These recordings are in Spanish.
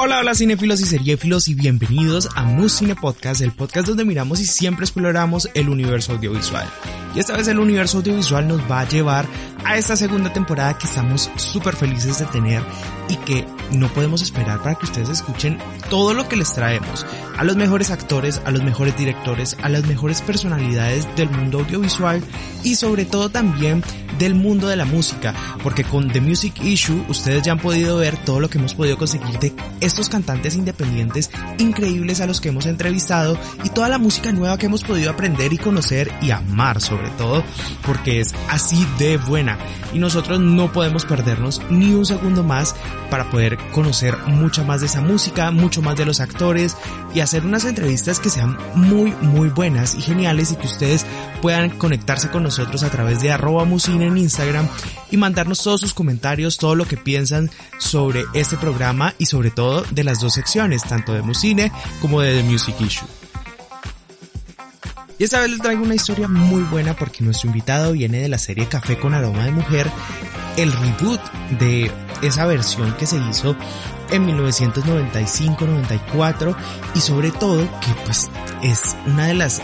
Hola, hola cinefilos y seriéfilos y bienvenidos a Mus Cine Podcast, el podcast donde miramos y siempre exploramos el universo audiovisual. Y esta vez el universo audiovisual nos va a llevar a esta segunda temporada que estamos súper felices de tener y que no podemos esperar para que ustedes escuchen todo lo que les traemos. A los mejores actores, a los mejores directores, a las mejores personalidades del mundo audiovisual y sobre todo también del mundo de la música, porque con The Music Issue ustedes ya han podido ver todo lo que hemos podido conseguir de estos cantantes independientes increíbles a los que hemos entrevistado y toda la música nueva que hemos podido aprender y conocer y amar sobre todo, porque es así de buena. Y nosotros no podemos perdernos ni un segundo más para poder conocer mucha más de esa música, mucho más de los actores y hacer unas entrevistas que sean muy muy buenas y geniales y que ustedes puedan conectarse con nosotros a través de arroba musine en Instagram y mandarnos todos sus comentarios, todo lo que piensan sobre este programa y sobre todo de las dos secciones, tanto de Musine como de The Music Issue. Y esta vez les traigo una historia muy buena porque nuestro invitado viene de la serie Café con aroma de mujer, el reboot de esa versión que se hizo en 1995-94 y sobre todo que pues es una de las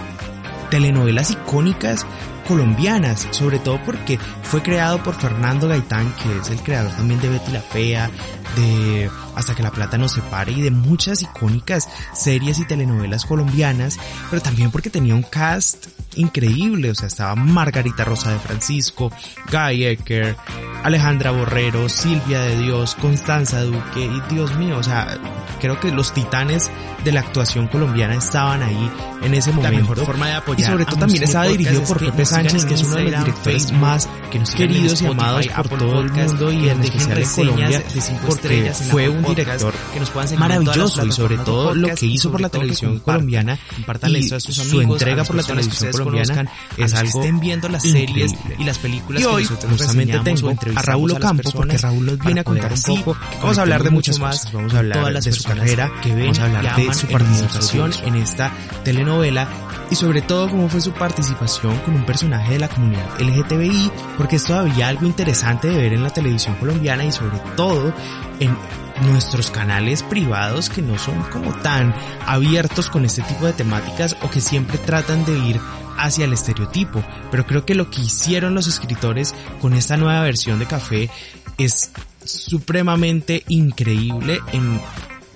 telenovelas icónicas colombianas, sobre todo porque fue creado por Fernando Gaitán, que es el creador también de Betty la Fea, de Hasta que la plata nos separe y de muchas icónicas series y telenovelas colombianas, pero también porque tenía un cast increíble, o sea, estaba Margarita Rosa de Francisco, Guy Ecker, Alejandra Borrero, Silvia de Dios, Constanza Duque y Dios mío, o sea, creo que los titanes de la actuación colombiana estaban ahí en ese momento. La mejor forma de apoyar y sobre todo también estaba dirigido por Pepe Sánchez, que es uno de los directores más que nos queridos y amados por todo el mundo y en especial en Colombia, porque fue un director que nos puedan maravilloso y sobre todo lo que hizo por la televisión colombiana y su entrega por la televisión colombiana es algo estén viendo las series y las películas y hoy justamente tengo a Raúl Ocampo porque Raúl nos viene a contar un poco. vamos a hablar de muchas más vamos a hablar de su carrera vamos a hablar de su participación en esta telenovela y sobre todo cómo fue su participación con un personaje de la comunidad LGTBI, porque es todavía algo interesante de ver en la televisión colombiana y sobre todo en nuestros canales privados que no son como tan abiertos con este tipo de temáticas o que siempre tratan de ir hacia el estereotipo. Pero creo que lo que hicieron los escritores con esta nueva versión de Café es supremamente increíble en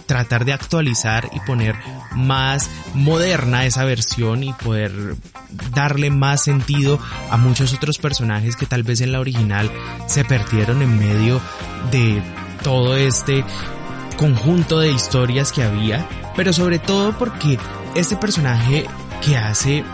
tratar de actualizar y poner más moderna esa versión y poder darle más sentido a muchos otros personajes que tal vez en la original se perdieron en medio de todo este conjunto de historias que había, pero sobre todo porque este personaje que hace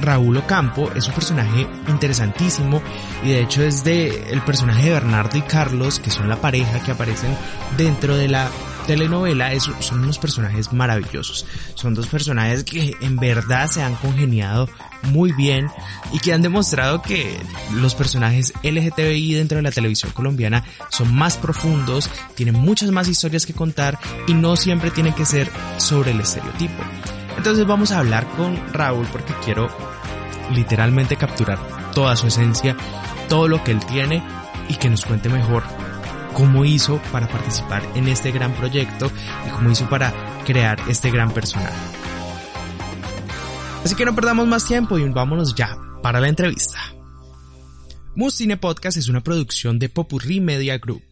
Raúl Ocampo es un personaje interesantísimo y de hecho es de el personaje de Bernardo y Carlos que son la pareja que aparecen dentro de la telenovela son unos personajes maravillosos. Son dos personajes que en verdad se han congeniado muy bien y que han demostrado que los personajes LGTBI dentro de la televisión colombiana son más profundos, tienen muchas más historias que contar y no siempre tienen que ser sobre el estereotipo. Entonces vamos a hablar con Raúl porque quiero literalmente capturar toda su esencia, todo lo que él tiene y que nos cuente mejor cómo hizo para participar en este gran proyecto y cómo hizo para crear este gran personaje. Así que no perdamos más tiempo y vámonos ya para la entrevista. Mus Cine Podcast es una producción de Popurrí Media Group.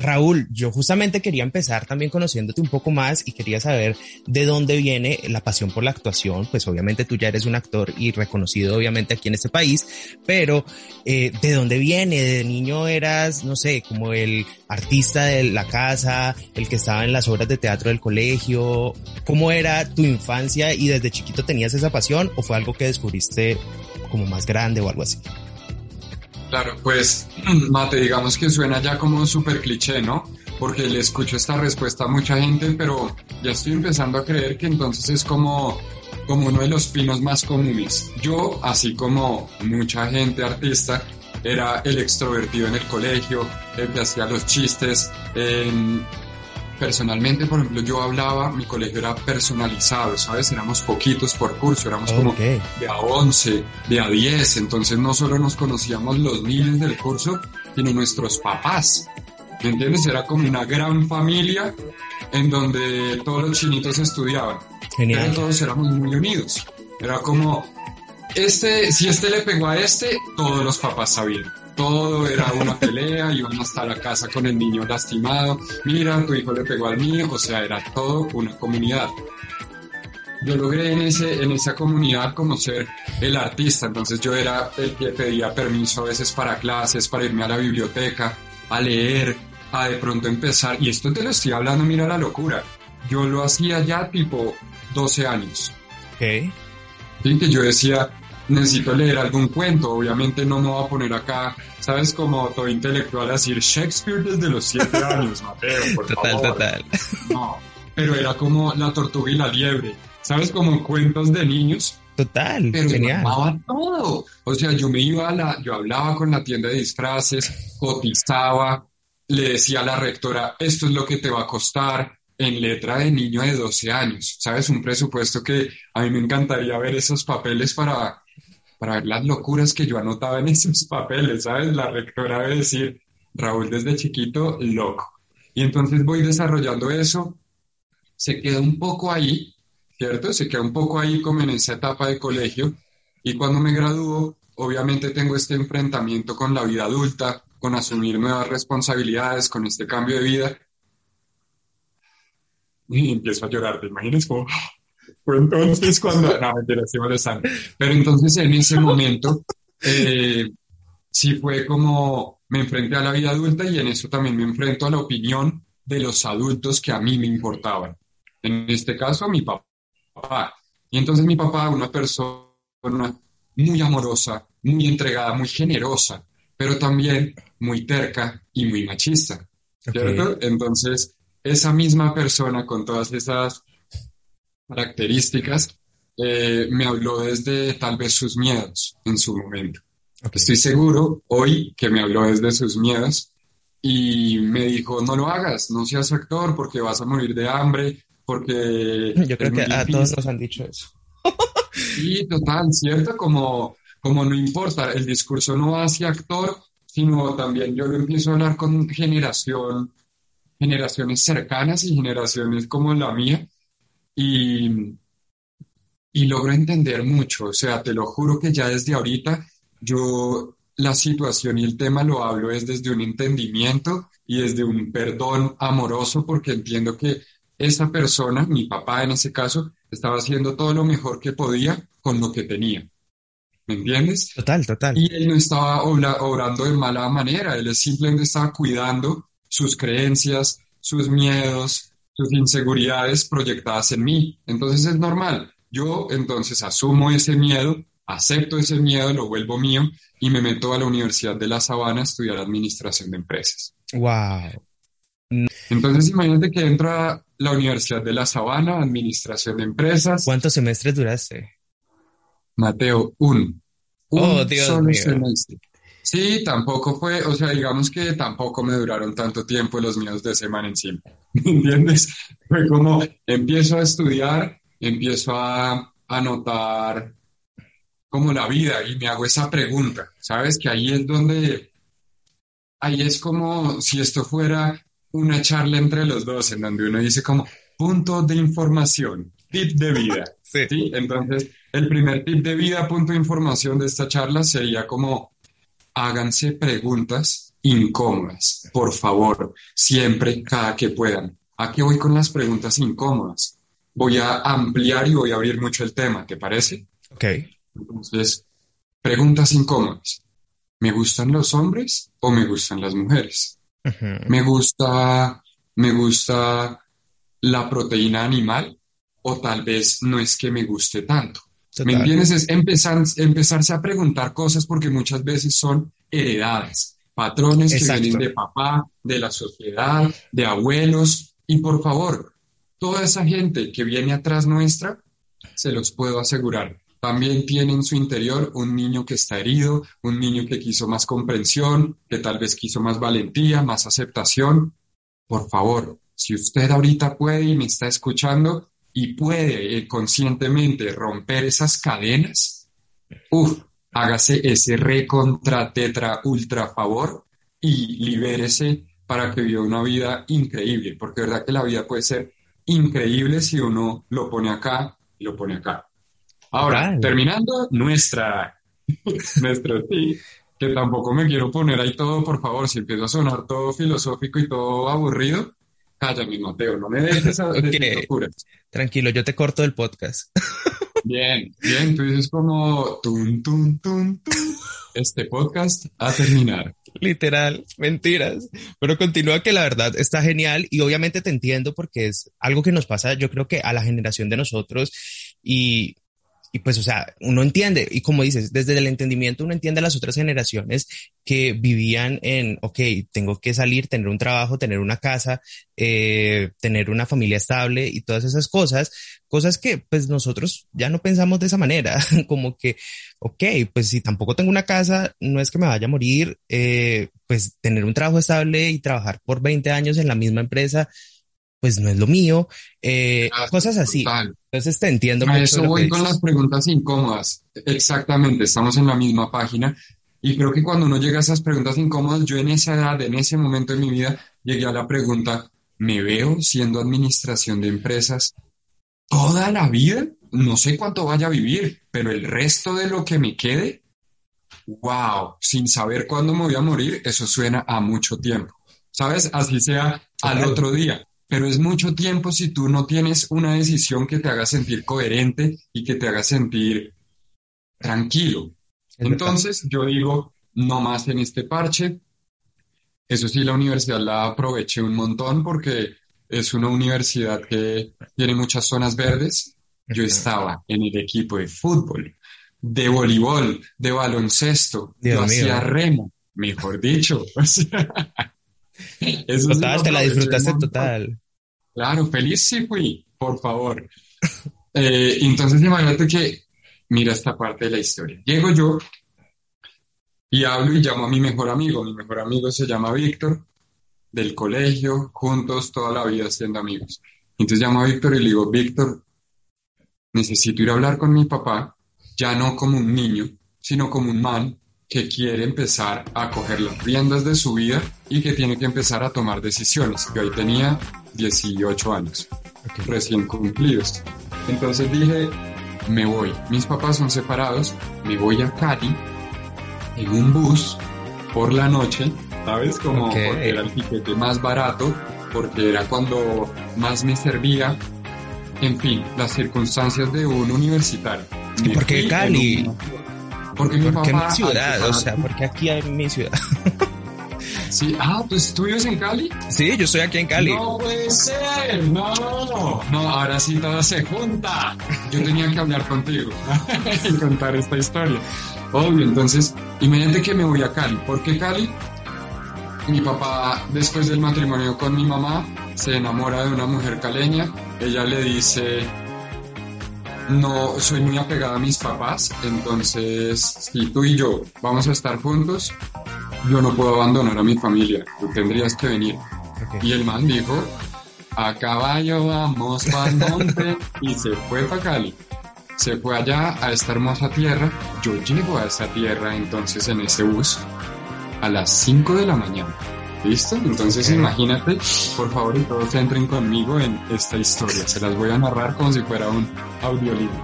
Raúl, yo justamente quería empezar también conociéndote un poco más y quería saber de dónde viene la pasión por la actuación. Pues obviamente tú ya eres un actor y reconocido obviamente aquí en este país, pero eh, ¿de dónde viene? ¿De niño eras, no sé, como el artista de la casa, el que estaba en las obras de teatro del colegio? ¿Cómo era tu infancia y desde chiquito tenías esa pasión o fue algo que descubriste como más grande o algo así? Claro, pues, Mate, digamos que suena ya como un súper cliché, ¿no? Porque le escucho esta respuesta a mucha gente, pero ya estoy empezando a creer que entonces es como, como uno de los pinos más comunes. Yo, así como mucha gente artista, era el extrovertido en el colegio, el que hacía los chistes, en personalmente, por ejemplo, yo hablaba, mi colegio era personalizado, ¿sabes? Éramos poquitos por curso, éramos como de a 11, de a 10, entonces no solo nos conocíamos los niños del curso, sino nuestros papás. ¿Me entiendes? Era como una gran familia en donde todos los chinitos estudiaban. Genial. Pero todos éramos muy unidos. Era como, este, si este le pegó a este, todos los papás sabían. Todo era una pelea, iban hasta la casa con el niño lastimado. Mira, tu hijo le pegó al mío, o sea, era todo una comunidad. Yo logré en, ese, en esa comunidad como ser el artista, entonces yo era el que pedía permiso a veces para clases, para irme a la biblioteca, a leer, a de pronto empezar, y esto te lo estoy hablando, mira la locura, yo lo hacía ya tipo 12 años. Ok. Sí, que yo decía, necesito leer algún cuento, obviamente no me voy a poner acá, sabes, como todo intelectual a decir Shakespeare desde los 7 años, Mateo, por total, favor. Total, No, pero era como la tortuga y la liebre, sabes, como cuentos de niños. Total, pero genial. todo. O sea, yo me iba a la, yo hablaba con la tienda de disfraces, cotizaba, le decía a la rectora, esto es lo que te va a costar, en letra de niño de 12 años, ¿sabes? Un presupuesto que a mí me encantaría ver esos papeles para, para ver las locuras que yo anotaba en esos papeles, ¿sabes? La rectora debe decir, Raúl desde chiquito, loco. Y entonces voy desarrollando eso, se queda un poco ahí, ¿cierto? Se queda un poco ahí como en esa etapa de colegio y cuando me gradúo, obviamente tengo este enfrentamiento con la vida adulta, con asumir nuevas responsabilidades, con este cambio de vida y empiezo a llorar, ¿te imaginas? Como, entonces cuando, no, mentira, estoy molestando. Pero entonces en ese momento, eh, sí fue como, me enfrenté a la vida adulta y en eso también me enfrento a la opinión de los adultos que a mí me importaban. En este caso, mi papá. Y entonces mi papá, una persona muy amorosa, muy entregada, muy generosa, pero también muy terca y muy machista. ¿Cierto? Entonces, esa misma persona con todas esas características eh, me habló desde tal vez sus miedos en su momento. Estoy seguro hoy que me habló desde sus miedos y me dijo, no lo hagas, no seas actor porque vas a morir de hambre, porque... Yo creo que a todos nos han dicho eso. sí, total, ¿cierto? Como, como no importa, el discurso no va hacia actor, sino también yo lo empiezo a hablar con generación generaciones cercanas y generaciones como la mía y, y logro entender mucho. O sea, te lo juro que ya desde ahorita yo la situación y el tema lo hablo es desde un entendimiento y desde un perdón amoroso porque entiendo que esa persona, mi papá en ese caso, estaba haciendo todo lo mejor que podía con lo que tenía. ¿Me entiendes? Total, total. Y él no estaba obrando de mala manera, él simplemente estaba cuidando sus creencias, sus miedos, sus inseguridades proyectadas en mí. Entonces es normal. Yo entonces asumo ese miedo, acepto ese miedo, lo vuelvo mío y me meto a la Universidad de La Sabana a estudiar administración de empresas. Wow. Entonces imagínate que entro a la Universidad de La Sabana, administración de empresas. ¿Cuántos semestres duraste? Mateo, un. Un oh, Dios solo mío. semestre. Sí, tampoco fue, o sea, digamos que tampoco me duraron tanto tiempo los míos de semana encima, ¿me entiendes? Fue como empiezo a estudiar, empiezo a anotar como la vida y me hago esa pregunta, ¿sabes? Que ahí es donde, ahí es como si esto fuera una charla entre los dos, en donde uno dice como punto de información, tip de vida, Sí. ¿sí? Entonces, el primer tip de vida, punto de información de esta charla sería como háganse preguntas incómodas, por favor, siempre, cada que puedan. ¿A qué voy con las preguntas incómodas? Voy a ampliar y voy a abrir mucho el tema, ¿te parece? Ok. Entonces, preguntas incómodas. ¿Me gustan los hombres o me gustan las mujeres? ¿Me gusta, me gusta la proteína animal o tal vez no es que me guste tanto? ¿Me Total. entiendes? Es empezar, empezarse a preguntar cosas porque muchas veces son heredadas, patrones que vienen de papá, de la sociedad, de abuelos. Y por favor, toda esa gente que viene atrás nuestra, se los puedo asegurar, también tiene en su interior un niño que está herido, un niño que quiso más comprensión, que tal vez quiso más valentía, más aceptación. Por favor, si usted ahorita puede y me está escuchando, y puede eh, conscientemente romper esas cadenas, uff, hágase ese recontra tetra ultra favor y libérese para que viva una vida increíble, porque verdad que la vida puede ser increíble si uno lo pone acá y lo pone acá. Ahora, terminando nuestra, nuestro sí, que tampoco me quiero poner ahí todo, por favor, si empiezo a sonar todo filosófico y todo aburrido, cállame, Mateo, no me dejes a okay. Tranquilo, yo te corto el podcast. Bien, bien, tú dices como tun, tun, tun, tun. Este podcast a terminar. Literal, mentiras. Pero continúa que la verdad está genial y obviamente te entiendo porque es algo que nos pasa, yo creo que a la generación de nosotros y y pues, o sea, uno entiende, y como dices, desde el entendimiento uno entiende a las otras generaciones que vivían en, ok, tengo que salir, tener un trabajo, tener una casa, eh, tener una familia estable y todas esas cosas, cosas que pues nosotros ya no pensamos de esa manera, como que, ok, pues si tampoco tengo una casa, no es que me vaya a morir, eh, pues tener un trabajo estable y trabajar por 20 años en la misma empresa, pues no es lo mío, eh, cosas así. Entonces te entiendo. A eso voy con las preguntas incómodas. Exactamente, estamos en la misma página. Y creo que cuando uno llega a esas preguntas incómodas, yo en esa edad, en ese momento de mi vida, llegué a la pregunta, ¿me veo siendo administración de empresas toda la vida? No sé cuánto vaya a vivir, pero el resto de lo que me quede, wow, sin saber cuándo me voy a morir, eso suena a mucho tiempo. ¿Sabes? Así sea al otro día pero es mucho tiempo si tú no tienes una decisión que te haga sentir coherente y que te haga sentir tranquilo. Entonces yo digo, no más en este parche. Eso sí, la universidad la aproveché un montón porque es una universidad que tiene muchas zonas verdes. Yo estaba en el equipo de fútbol, de voleibol, de baloncesto, yo hacía remo, mejor dicho. total, te la disfrutaste total. Claro, feliz sí fui, por favor. Eh, entonces imagínate que, mira esta parte de la historia. Llego yo y hablo y llamo a mi mejor amigo. Mi mejor amigo se llama Víctor, del colegio, juntos toda la vida siendo amigos. Entonces llamo a Víctor y le digo, Víctor, necesito ir a hablar con mi papá, ya no como un niño, sino como un man que quiere empezar a coger las riendas de su vida y que tiene que empezar a tomar decisiones. Yo ahí tenía 18 años, recién cumplidos. Entonces dije, me voy. Mis papás son separados, me voy a Cali en un bus por la noche, ¿sabes? Como porque era el tiquete más barato, porque era cuando más me servía. En fin, las circunstancias de un universitario. ¿Y por qué Cali? Porque mi ¿Por qué mi ciudad? O sea, porque aquí hay mi ciudad. Sí, ah, pues tú vives en Cali. Sí, yo estoy aquí en Cali. No puede ser, no. No, ahora sí todo se junta. Yo tenía que hablar contigo y contar esta historia. Obvio, entonces, imagínate que me voy a Cali. ¿Por qué Cali? Mi papá, después del matrimonio con mi mamá, se enamora de una mujer caleña. Ella le dice, no soy muy apegada a mis papás, entonces si tú y yo vamos a estar juntos, yo no puedo abandonar a mi familia, tú tendrías que venir. Y el man dijo, a caballo vamos al monte y se fue para Cali. Se fue allá a esta hermosa tierra, yo llego a esa tierra entonces en ese bus a las 5 de la mañana. ¿Listo? Entonces imagínate, por favor, y todos entren conmigo en esta historia. Se las voy a narrar como si fuera un audiolibro.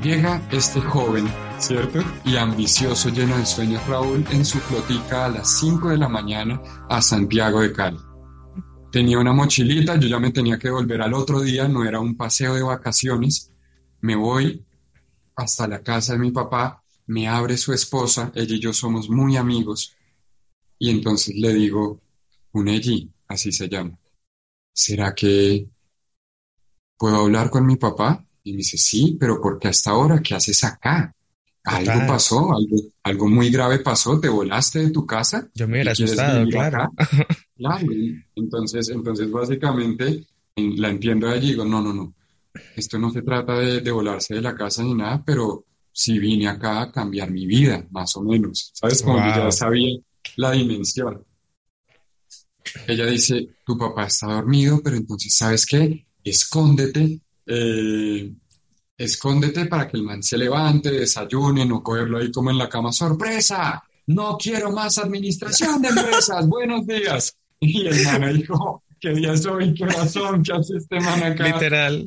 Llega este joven, ¿cierto? Y ambicioso, lleno de sueños, Raúl, en su flotica a las 5 de la mañana a Santiago de Cali. Tenía una mochilita, yo ya me tenía que volver al otro día, no era un paseo de vacaciones. Me voy hasta la casa de mi papá, me abre su esposa, ella y yo somos muy amigos y entonces le digo, Unelli, así se llama, ¿será que puedo hablar con mi papá? Y me dice, sí, pero ¿por qué hasta ahora? ¿Qué haces acá? Algo pasó, algo, algo muy grave pasó, te volaste de tu casa. Yo me hubiera asustado, claro. Claro, entonces, entonces básicamente la entiendo allí y digo, no, no, no, esto no se trata de, de volarse de la casa ni nada, pero sí vine acá a cambiar mi vida, más o menos. ¿Sabes? Como ya sabía la dimensión. Ella dice, tu papá está dormido, pero entonces, ¿sabes qué? Escóndete, eh, escóndete para que el man se levante, desayune, no cogerlo ahí como en la cama. ¡Sorpresa! No quiero más administración de empresas. Buenos días. Y el man dijo, ¿qué día soy? ¿Qué razón? ¿Qué hace este man acá? Literal.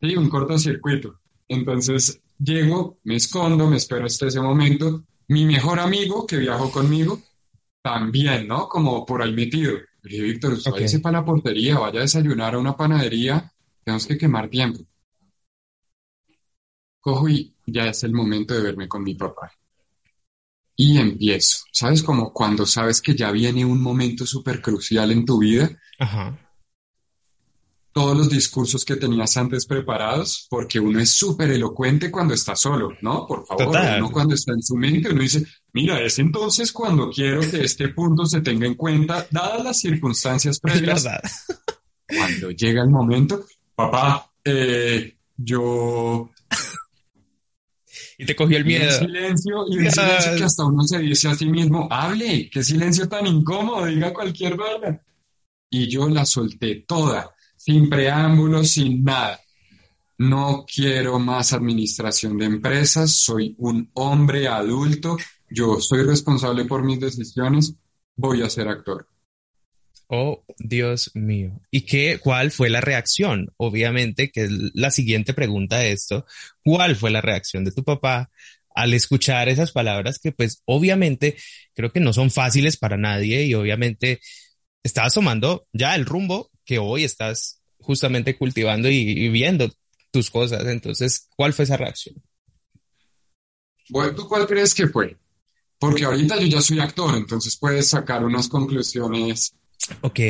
Sí, un cortocircuito. Entonces llego, me escondo, me espero hasta ese momento. Mi mejor amigo que viajó conmigo, también, ¿no? Como por ahí metido. Le dije, Víctor, usted okay. váyase para la portería, vaya a desayunar a una panadería, tenemos que quemar tiempo. Cojo y ya es el momento de verme con mi papá. Y empiezo. ¿Sabes? Como cuando sabes que ya viene un momento súper crucial en tu vida. Ajá. Todos los discursos que tenías antes preparados, porque uno es súper elocuente cuando está solo, ¿no? Por favor, Total. uno cuando está en su mente, uno dice, mira, es entonces cuando quiero que este punto se tenga en cuenta, dadas las circunstancias previas. Cuando llega el momento, papá, eh, yo Y te cogió el Y un miedo. silencio, y un silencio que hasta uno se dice a sí mismo, hable, qué silencio tan incómodo, diga cualquier vaina. Y yo la solté toda, sin preámbulos, sin nada. No quiero más administración de empresas, soy un hombre adulto, yo soy responsable por mis decisiones, voy a ser actor. Oh, Dios mío. ¿Y qué, cuál fue la reacción? Obviamente, que es la siguiente pregunta de esto. ¿Cuál fue la reacción de tu papá al escuchar esas palabras que, pues, obviamente, creo que no son fáciles para nadie y obviamente estabas tomando ya el rumbo que hoy estás justamente cultivando y, y viendo tus cosas. Entonces, ¿cuál fue esa reacción? Bueno, ¿tú cuál crees que fue? Porque ahorita yo ya soy actor, entonces puedes sacar unas conclusiones. Ok.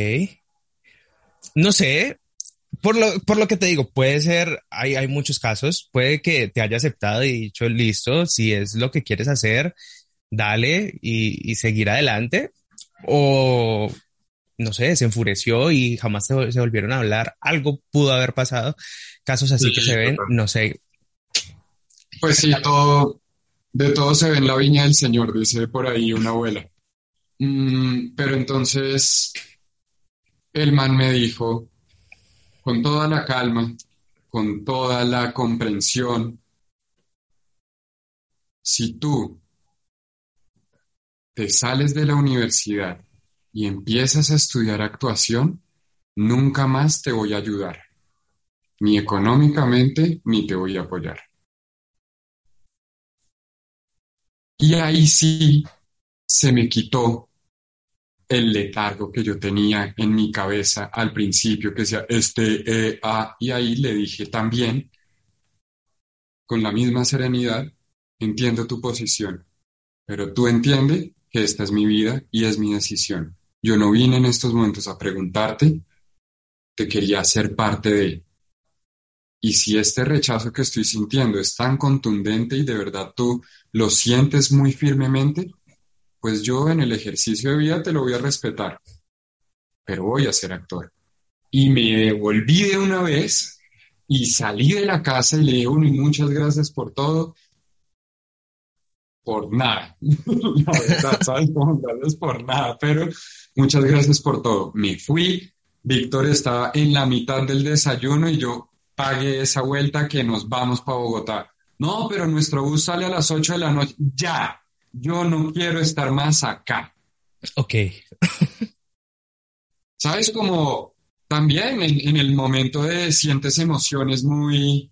No sé. Por lo, por lo que te digo, puede ser, hay, hay muchos casos, puede que te haya aceptado y dicho, listo, si es lo que quieres hacer, dale y, y seguir adelante. O, no sé, se enfureció y jamás se, se volvieron a hablar. Algo pudo haber pasado. Casos así Sí, que se ven, no sé. Pues sí, todo, de todo se ve en la viña del Señor, dice por ahí una abuela. Mm, pero entonces el man me dijo, con toda la calma, con toda la comprensión, si tú te sales de la universidad y empiezas a estudiar actuación, nunca más te voy a ayudar, ni económicamente, ni te voy a apoyar. Y ahí sí se me quitó el letargo que yo tenía en mi cabeza al principio, que decía este, eh, ah, y ahí le dije también, con la misma serenidad, entiendo tu posición, pero tú entiende que esta es mi vida y es mi decisión. Yo no vine en estos momentos a preguntarte, te quería hacer parte de. Y si este rechazo que estoy sintiendo es tan contundente y de verdad tú lo sientes muy firmemente, pues yo en el ejercicio de vida te lo voy a respetar, pero voy a ser actor. Y me devolví de una vez y salí de la casa y le dije, uno, muchas gracias por todo. Por nada, la verdad, ¿sabes? Como gracias por nada, pero muchas gracias por todo. Me fui, Víctor estaba en la mitad del desayuno y yo pagué esa vuelta que nos vamos para Bogotá. No, pero nuestro bus sale a las 8 de la noche. Ya, yo no quiero estar más acá. Ok. ¿Sabes? Como también en, en el momento de sientes emociones muy,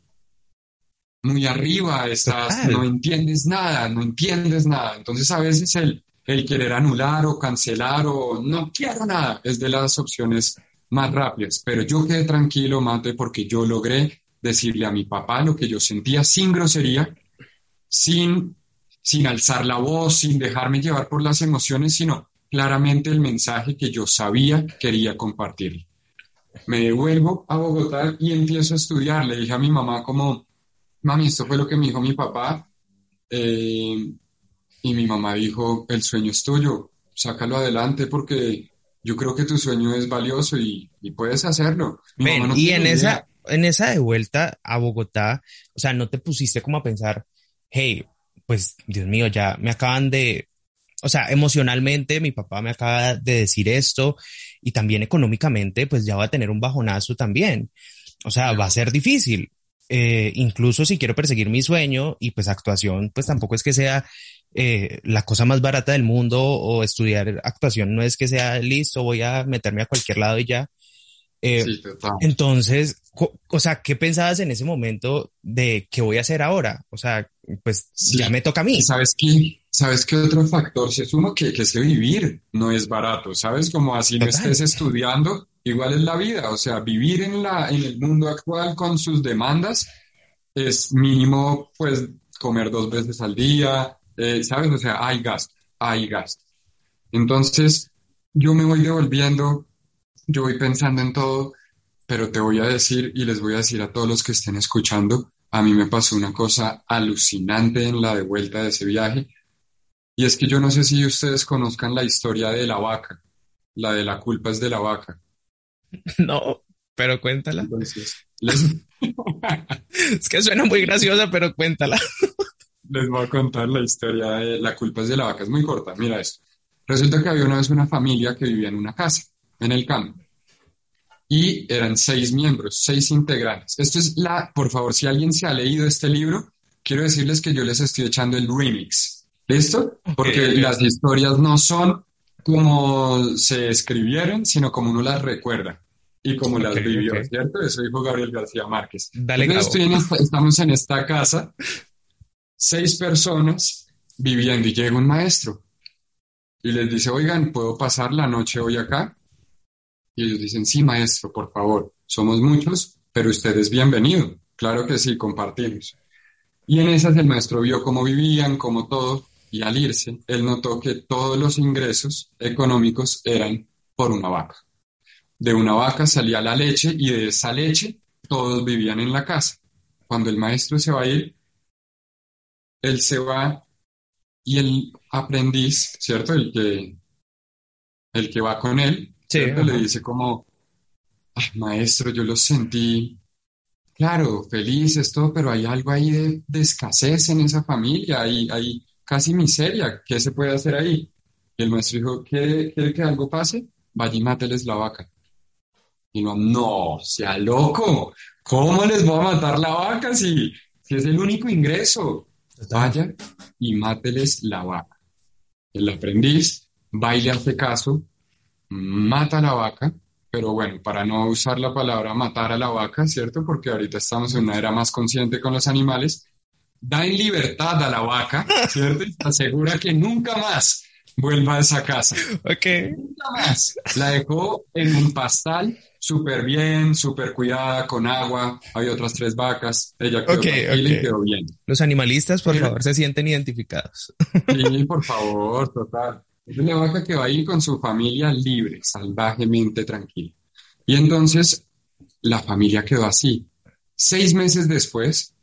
muy arriba, estás, Total. no entiendes nada, no entiendes nada. Entonces a veces el, el querer anular o cancelar o no quiero nada es de las opciones más rápidas. Pero yo quedé tranquilo, Mate, porque yo logré decirle a mi papá lo que yo sentía sin grosería, sin, sin alzar la voz, sin dejarme llevar por las emociones, sino claramente el mensaje que yo sabía quería compartir. Me devuelvo a Bogotá y empiezo a estudiar. Le dije a mi mamá como, mami, esto fue lo que me dijo mi papá. Eh, y mi mamá dijo, el sueño es tuyo, sácalo adelante porque yo creo que tu sueño es valioso y, y puedes hacerlo. Ven, no y en idea. esa, en esa de vuelta a Bogotá, o sea, no te pusiste como a pensar, hey, pues Dios mío, ya me acaban de, o sea, emocionalmente mi papá me acaba de decir esto y también económicamente, pues ya va a tener un bajonazo también. O sea, va a ser difícil. eh, incluso si quiero perseguir mi sueño y pues actuación, pues tampoco es que sea eh, la cosa más barata del mundo o estudiar actuación no es que sea listo, voy a meterme a cualquier lado y ya. Eh, entonces, o sea, ¿qué pensabas en ese momento de qué voy a hacer ahora? O sea, pues ya me toca a mí. ¿Sabes qué? ¿Sabes qué otro factor? Si es uno que, que que vivir no es barato, ¿sabes? Como así no estés estudiando, igual es la vida. O sea, vivir en, la, en el mundo actual con sus demandas es mínimo, pues, comer dos veces al día, eh, ¿sabes? O sea, hay gasto, hay gasto. Entonces, yo me voy devolviendo, yo voy pensando en todo, pero te voy a decir y les voy a decir a todos los que estén escuchando, a mí me pasó una cosa alucinante en la de vuelta de ese viaje, y es que yo no sé si ustedes conozcan la historia de la vaca, la de la culpa es de la vaca. No, pero cuéntala. es que suena muy graciosa, pero cuéntala les voy a contar la historia de La culpa es de la vaca. Es muy corta, mira esto. Resulta que había una vez una familia que vivía en una casa, en el campo. Y eran seis miembros, seis integrantes. Esto es la, por favor, si alguien se ha leído este libro, quiero decirles que yo les estoy echando el remix. ¿Listo? Porque las historias no son como se escribieron, sino como uno las recuerda y como las vivió, ¿cierto? Eso dijo Gabriel García Márquez. Dale, estamos en esta casa seis personas viviendo y llega un maestro y les dice, oigan, ¿puedo pasar la noche hoy acá? Y ellos dicen, sí, maestro, por favor, somos muchos, pero usted es bienvenido. Claro que sí, compartimos. Y en esas el maestro vio cómo vivían, cómo todo, y al irse, él notó que todos los ingresos económicos eran por una vaca. De una vaca salía la leche y de esa leche todos vivían en la casa. Cuando el maestro se va a ir, él se va y el aprendiz, ¿cierto? El que, el que va con él, le dice como, maestro, yo lo sentí, claro, felices, todo, pero hay algo ahí de, escasez en esa familia, hay, hay casi miseria, ¿qué se puede hacer ahí? Y el maestro dijo, ¿quiere, que algo pase? Vaya y máteles la vaca. Y no, no, sea loco, ¿cómo les voy a matar la vaca si, si es el único ingreso? Vaya y máteles la vaca. El aprendiz va y le hace caso, mata a la vaca, pero bueno, para no usar la palabra matar a la vaca, ¿cierto? Porque ahorita estamos en una era más consciente con los animales, da en libertad a la vaca, ¿cierto? Asegura que nunca más vuelva a esa casa. Ok. Nunca más. La dejó en un pastal súper bien, súper cuidada, con agua. Hay otras tres vacas. Ella quedó y quedó bien. Los animalistas, por favor, se sienten identificados. Sí, por favor, total. Es una vaca que va a ir con su familia libre, salvajemente tranquila. Y entonces la familia quedó así. Seis meses después,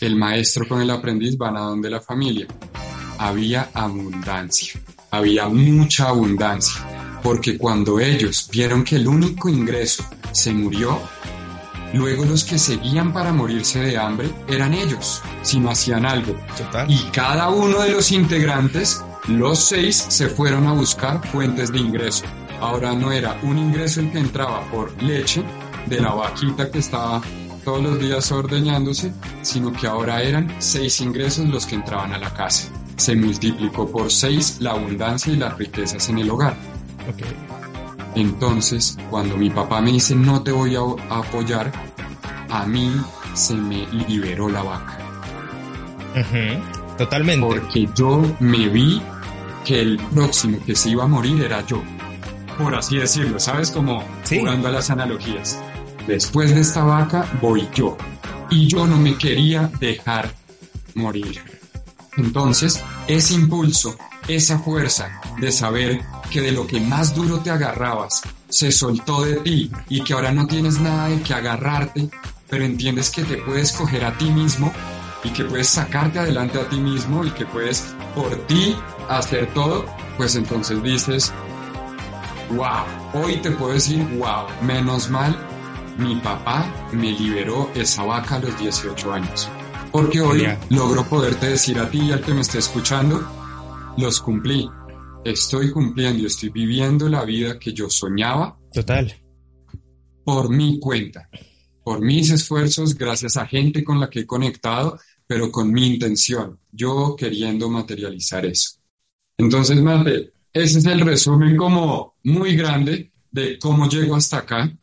el maestro con el aprendiz van a donde la familia. Había abundancia, había mucha abundancia porque cuando ellos vieron que el único ingreso se murió, luego los que seguían para morirse de hambre eran ellos, si no hacían algo. Y cada uno de los integrantes, los seis, se fueron a buscar fuentes de ingreso. Ahora no era un ingreso el que entraba por leche de la vaquita que estaba todos los días ordeñándose, sino que ahora eran seis ingresos los que entraban a la casa. Se multiplicó por seis la abundancia y las riquezas en el hogar. Entonces, cuando mi papá me dice no te voy a, apoyar, a mí se me liberó la vaca. Totalmente. Porque yo me vi que el próximo que se iba a morir era yo. Por así decirlo, ¿sabes? Como jugando a las analogías. Después de esta vaca voy yo. Y yo no me quería dejar morir. Entonces, ese impulso, esa fuerza de saber que de lo que más duro te agarrabas se soltó de ti y que ahora no tienes nada de que agarrarte, pero entiendes que te puedes coger a ti mismo y que puedes sacarte adelante a ti mismo y que puedes por ti hacer todo, pues entonces dices, wow, hoy te puedo decir, wow, menos mal, mi papá me liberó esa vaca a los 18 años. Porque hoy logro poderte decir a ti y al que me esté escuchando, los cumplí. Estoy cumpliendo y estoy viviendo la vida que yo soñaba. Total. Por mi cuenta. por mis esfuerzos, gracias a gente con la que he conectado, pero con mi intención, yo queriendo materializar eso. Entonces, Mate, ese es el resumen como muy grande de cómo llego hasta acá.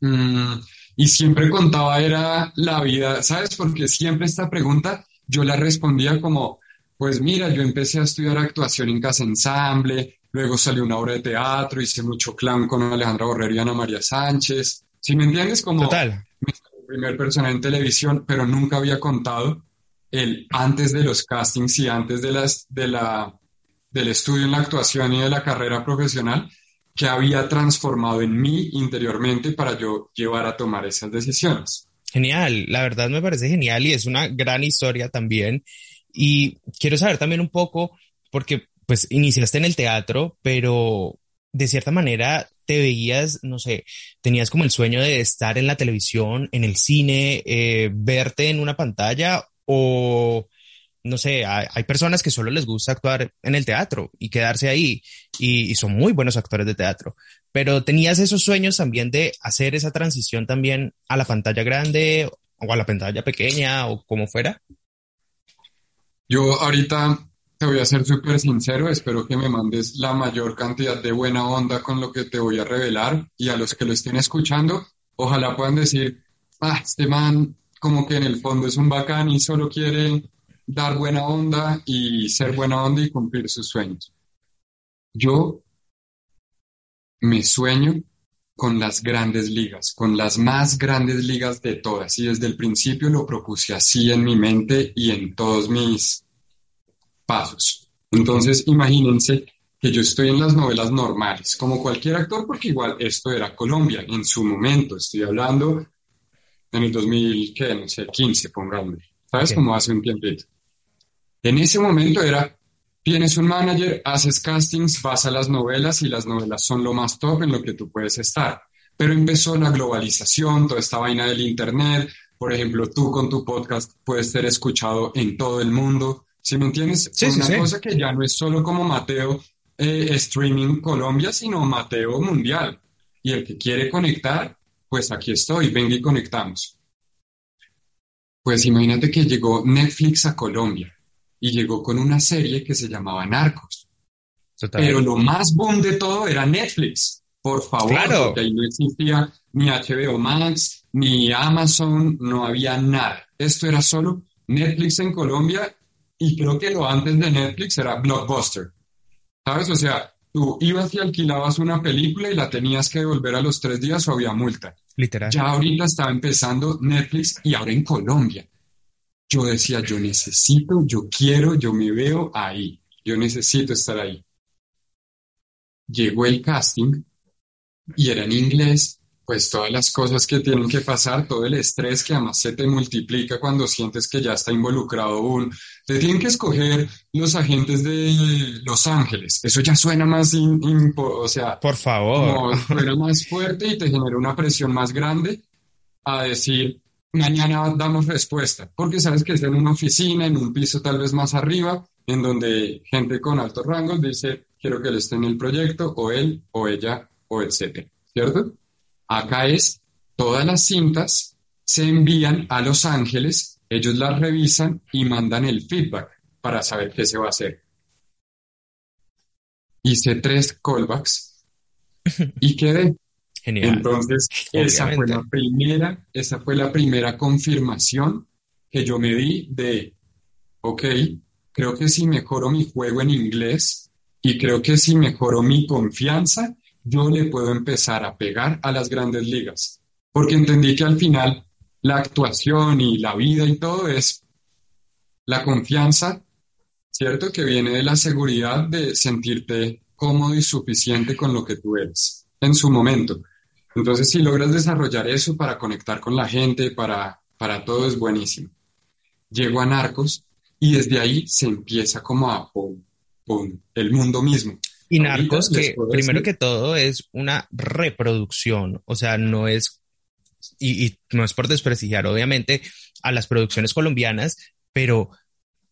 Mm, y siempre contaba era la vida, ¿sabes? Porque siempre esta pregunta yo la respondía como, pues mira, yo empecé a estudiar actuación en casa ensamble, luego salió una obra de teatro, hice mucho clown con Alejandra Borrero y Ana María Sánchez. Si me entiendes, como Total. mi primer persona en televisión, pero nunca había contado el antes de los castings y antes de las, de la, del estudio en la actuación y de la carrera profesional, que había transformado en mí interiormente para yo llevar a tomar esas decisiones. Genial, la verdad me parece genial y es una gran historia también. Y quiero saber también un poco, porque pues iniciaste en el teatro, pero de cierta manera te veías, no sé, tenías como el sueño de estar en la televisión, en el cine, eh, verte en una pantalla o no sé, hay, personas que solo les gusta actuar en el teatro y quedarse ahí y, son muy buenos actores de teatro, pero tenías esos sueños también de hacer esa transición también a la pantalla grande o a la pantalla pequeña o como fuera. Yo ahorita te voy a ser súper sincero, espero que me mandes la mayor cantidad de buena onda con lo que te voy a revelar y a los que lo estén escuchando, ojalá puedan decir, ah, este man como que en el fondo es un bacán y solo quiere dar buena onda y ser buena onda y cumplir sus sueños. Yo me sueño con las grandes ligas, con las más grandes ligas de todas. Y desde el principio lo propuse así en mi mente y en todos mis pasos. Entonces, imagínense que yo estoy en las novelas normales, como cualquier actor, porque igual esto era Colombia en su momento. Estoy hablando en el 2015, pongamos. ¿Sabes? Como hace un tiempito. En ese momento era, tienes un manager, haces castings, vas a las novelas y las novelas son lo más top en lo que tú puedes estar. Pero empezó la globalización, toda esta vaina del Internet. Por ejemplo, tú con tu podcast puedes ser escuchado en todo el mundo. ¿Sí me entiendes? Sí, Una cosa que ya no es solo como Mateo eh, Streaming Colombia, sino Mateo Mundial. Y el que quiere conectar, pues aquí estoy, venga y conectamos. Pues imagínate que llegó Netflix a Colombia y llegó con una serie que se llamaba Narcos. Pero lo más boom de todo era Netflix. Por favor, porque ahí no existía ni HBO Max, ni Amazon, no había nada. Esto era solo Netflix en Colombia y creo que lo antes de Netflix era Blockbuster. ¿Sabes? O sea, tú ibas y alquilabas una película y la tenías que devolver a los tres días o había multa. Literal. Ya ahorita estaba empezando Netflix y ahora en Colombia yo decía, yo necesito, yo quiero, yo me veo ahí, yo necesito estar ahí. Llegó el casting y era en inglés, pues todas las cosas que tienen que pasar, todo el estrés que además se te multiplica cuando sientes que ya está involucrado un... Te tienen que escoger los agentes de Los Ángeles. Eso ya suena más, o sea... Por favor. suena más fuerte y te genera una presión más grande a decir, mañana damos respuesta, porque sabes que es en una oficina, en un piso tal vez más arriba, en donde gente con altos rangos dice, quiero que él esté en el proyecto, o él, o ella, o etcétera, ¿cierto? Acá es, todas las cintas se envían a Los Ángeles, ellos las revisan y mandan el feedback para saber qué se va a hacer. Hice tres callbacks y quedé. Entonces, esa fue la primera, esa fue la primera confirmación que yo me di de, ok, creo que si mejoro mi juego en inglés y creo que si mejoro mi confianza, yo le puedo empezar a pegar a las grandes ligas. Porque entendí que al final la actuación y la vida y todo es la confianza, ¿cierto? Que viene de la seguridad de sentirte cómodo y suficiente con lo que tú eres en su momento. Entonces, si logras desarrollar eso para conectar con la gente, para, para todo es buenísimo. Llego a Narcos y desde ahí se empieza como a pum, el mundo mismo. Y Narcos, que primero que todo es una reproducción, o sea, no es, y, y no es por desprestigiar, obviamente, a las producciones colombianas, pero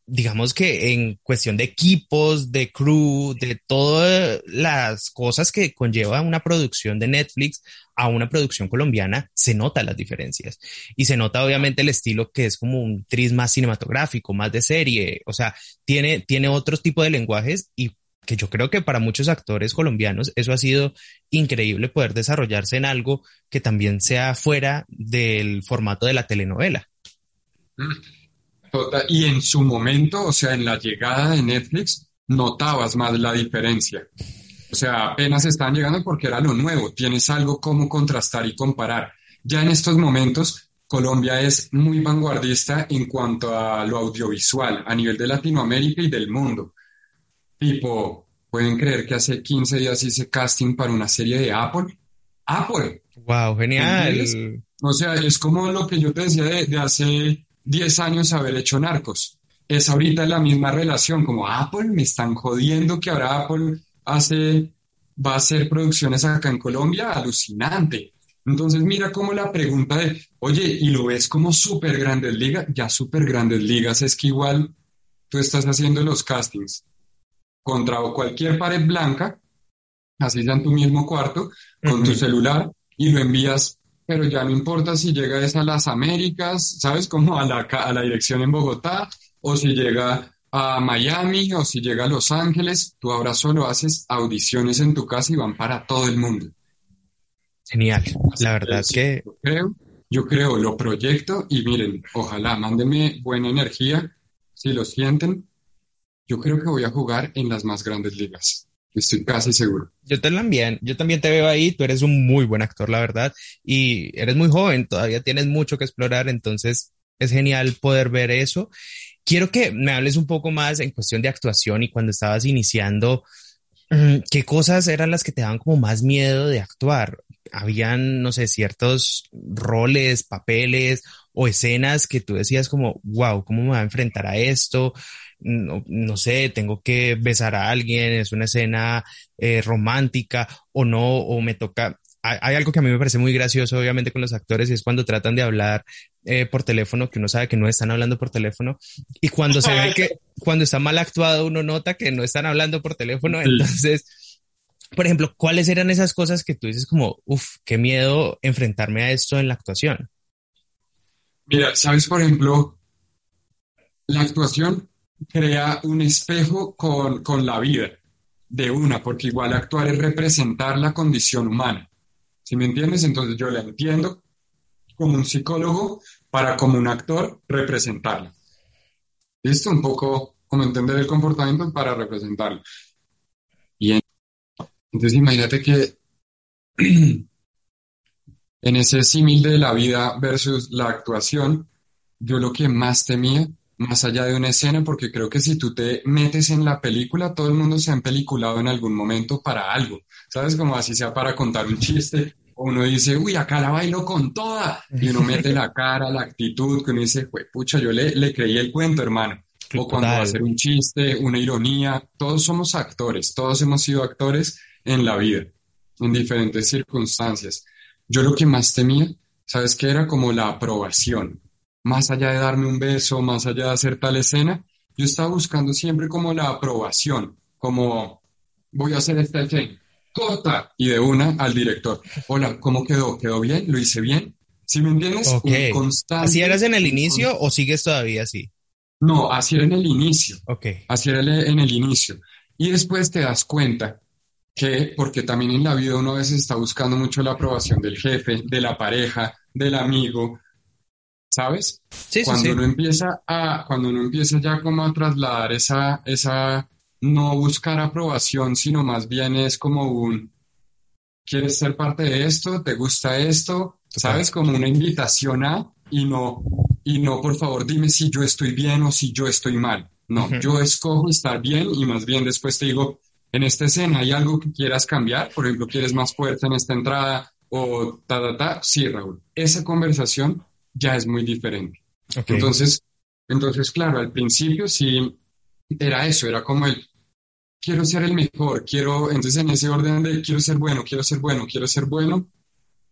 digamos que en cuestión de equipos, de crew, de todas las cosas que conlleva una producción de Netflix a una producción colombiana, se notan las diferencias. Y se nota obviamente el estilo que es como un tris más cinematográfico, más de serie, o sea, tiene, tiene otro tipo de lenguajes y que yo creo que para muchos actores colombianos eso ha sido increíble poder desarrollarse en algo que también sea fuera del formato de la telenovela. Mm. Y en su momento, o sea, en la llegada de Netflix, notabas más la diferencia. O sea, apenas están llegando porque era lo nuevo, tienes algo como contrastar y comparar. Ya en estos momentos, Colombia es muy vanguardista en cuanto a lo audiovisual a nivel de Latinoamérica y del mundo. Tipo, ¿pueden creer que hace 15 días hice casting para una serie de Apple? Apple. Wow, genial. O sea, es como lo que yo te decía de, de hace 10 años haber hecho narcos. Es ahorita la misma relación, como Apple, me están jodiendo que ahora Apple hace, va a hacer producciones acá en Colombia, alucinante. Entonces mira como la pregunta de, oye, ¿y lo ves como súper grandes ligas? Ya súper grandes ligas es que igual tú estás haciendo los castings contra cualquier pared blanca, así sea en tu mismo cuarto, con tu celular, y lo envías pero ya no importa si llega a las Américas, ¿sabes? Como a la, a la dirección en Bogotá, o si llega a Miami, o si llega a Los Ángeles, tú ahora solo haces audiciones en tu casa y van para todo el mundo. Genial, la verdad es que... Yo creo, yo creo, lo proyecto y miren, ojalá, mándenme buena energía, si lo sienten, yo creo que voy a jugar en las más grandes ligas. Estoy casi seguro. Yo también, yo también te veo ahí, tú eres un muy buen actor, la verdad, y eres muy joven, todavía tienes mucho que explorar, entonces es genial poder ver eso. Quiero que me hables un poco más en cuestión de actuación y cuando estabas iniciando, mm, ¿qué cosas eran las que te daban como más miedo de actuar? Habían, no sé, ciertos roles, papeles o escenas que tú decías como, wow, ¿cómo me voy a enfrentar a esto? no, sé, tengo que besar a alguien, es una escena eh, romántica o no, o me toca. Hay, algo que a mí me parece muy gracioso, obviamente, con los actores, y es cuando tratan de hablar eh, por teléfono, que uno sabe que no están hablando por teléfono, y cuando se ve que cuando está mal actuado, uno nota que no están hablando por teléfono, entonces, por ejemplo, ¿cuáles eran esas cosas que tú dices como, uff, qué miedo enfrentarme a esto en la actuación? Mira, sabes, por ejemplo, la actuación crea un espejo con, con la vida de una, porque igual actuar es representar la condición humana. ¿Sí me entiendes? Entonces yo la entiendo como un psicólogo para como un actor representarla. ¿Listo? Un poco como entender el comportamiento para representarlo. Bien. Entonces imagínate que en ese símil de la vida versus la actuación, yo lo que más temía más allá de una escena, porque creo que si tú te metes en la película, todo el mundo se ha peliculado en algún momento para algo, ¿sabes? Como así sea para contar un chiste, uno dice, uy, acá la bailo con toda, y uno mete la cara, la actitud, que uno dice, pucha, yo le, le creí el cuento, hermano. O cuando va a hacer un chiste, una ironía, todos somos actores, todos hemos sido actores en la vida, en diferentes circunstancias. Yo lo que más temía, ¿sabes qué? Era como la aprobación más allá de darme un beso, más allá de hacer tal escena, yo estaba buscando siempre como la aprobación, como voy a hacer esta escena, corta, y de una al director, hola, ¿cómo quedó? ¿Quedó bien? ¿Lo hice bien? ¿Sí me entiendes? ¿Así eras en el inicio o sigues todavía así? No, así era en el inicio. Ok. Así era en el inicio. Y después te das cuenta que, porque también en la vida uno a veces está buscando mucho la aprobación del jefe, de la pareja, del amigo, ¿sabes? Sí, cuando sí, uno empieza a, cuando uno empieza ya como a trasladar esa, esa, no buscar aprobación, sino más bien es como un, ¿quieres ser parte de esto? ¿Te gusta esto? ¿Sabes? Como una invitación a, y no, y no, por favor, dime si yo estoy bien o si yo estoy mal. No, yo escojo estar bien y más bien después te digo, en esta escena hay algo que quieras cambiar, por ejemplo, quieres más fuerza en esta entrada o ta, ta, ta. Sí, Raúl, esa conversación ya es muy diferente. Entonces, entonces, claro, al principio sí era eso, era como el, quiero ser el mejor, quiero, entonces en ese orden de quiero ser bueno, quiero ser bueno, quiero ser bueno,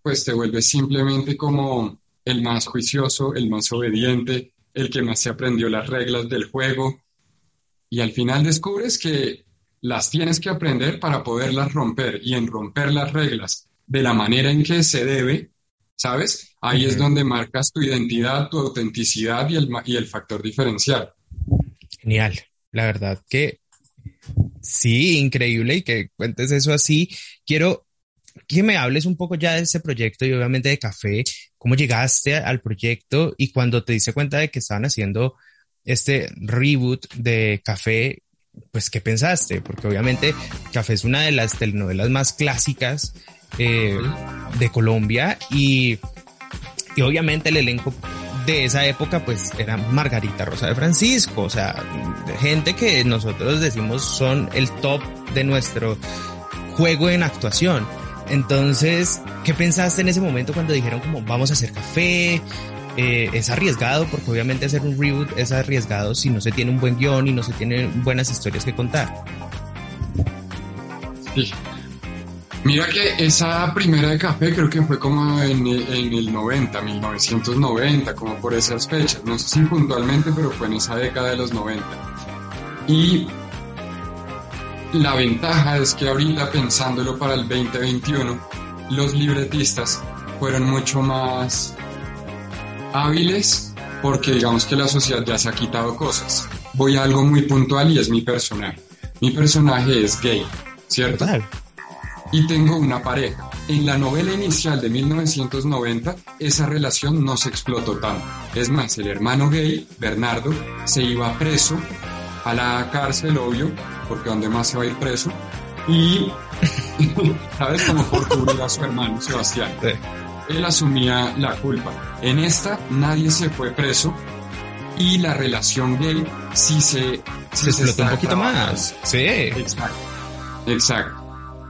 pues te vuelves simplemente como el más juicioso, el más obediente, el que más se aprendió las reglas del juego, y al final descubres que las tienes que aprender para poderlas romper y en romper las reglas de la manera en que se debe, ¿sabes? Ahí es donde marcas tu identidad, tu autenticidad y el, y el factor diferencial. Genial. La verdad que sí, increíble y que cuentes eso así. Quiero que me hables un poco ya de ese proyecto y obviamente de café, cómo llegaste al proyecto y cuando te diste cuenta de que estaban haciendo este reboot de café, pues qué pensaste, porque obviamente Café es una de las telenovelas más clásicas eh, de Colombia y, y obviamente el elenco de esa época pues era Margarita Rosa de Francisco, o sea, gente que nosotros decimos son el top de nuestro juego en actuación. Entonces, ¿qué pensaste en ese momento cuando dijeron como vamos a hacer café? Eh, es arriesgado porque obviamente hacer un reboot es arriesgado si no se tiene un buen guion y no se tienen buenas historias que contar. Mira que esa primera de café creo que fue como en, en, el 90, 1990, como por esas fechas. No sé si puntualmente, pero fue en esa década de los 90. Y la ventaja es que ahorita pensándolo para el 2021, los libretistas fueron mucho más hábiles porque digamos que la sociedad ya se ha quitado cosas. Voy a algo muy puntual y es mi personaje. Mi personaje es gay, ¿cierto? Y tengo una pareja. En la novela inicial de 1990, esa relación no se explotó tanto. Es más, el hermano gay, Bernardo, se iba preso a la cárcel, obvio, porque donde más se va a ir preso. Y, ¿sabes? Como por cubrir a su hermano, Sebastián. Él asumía la culpa. En esta, nadie se fue preso y la relación gay sí se... se, explotó un poquito más. Sí. Exacto. Exacto.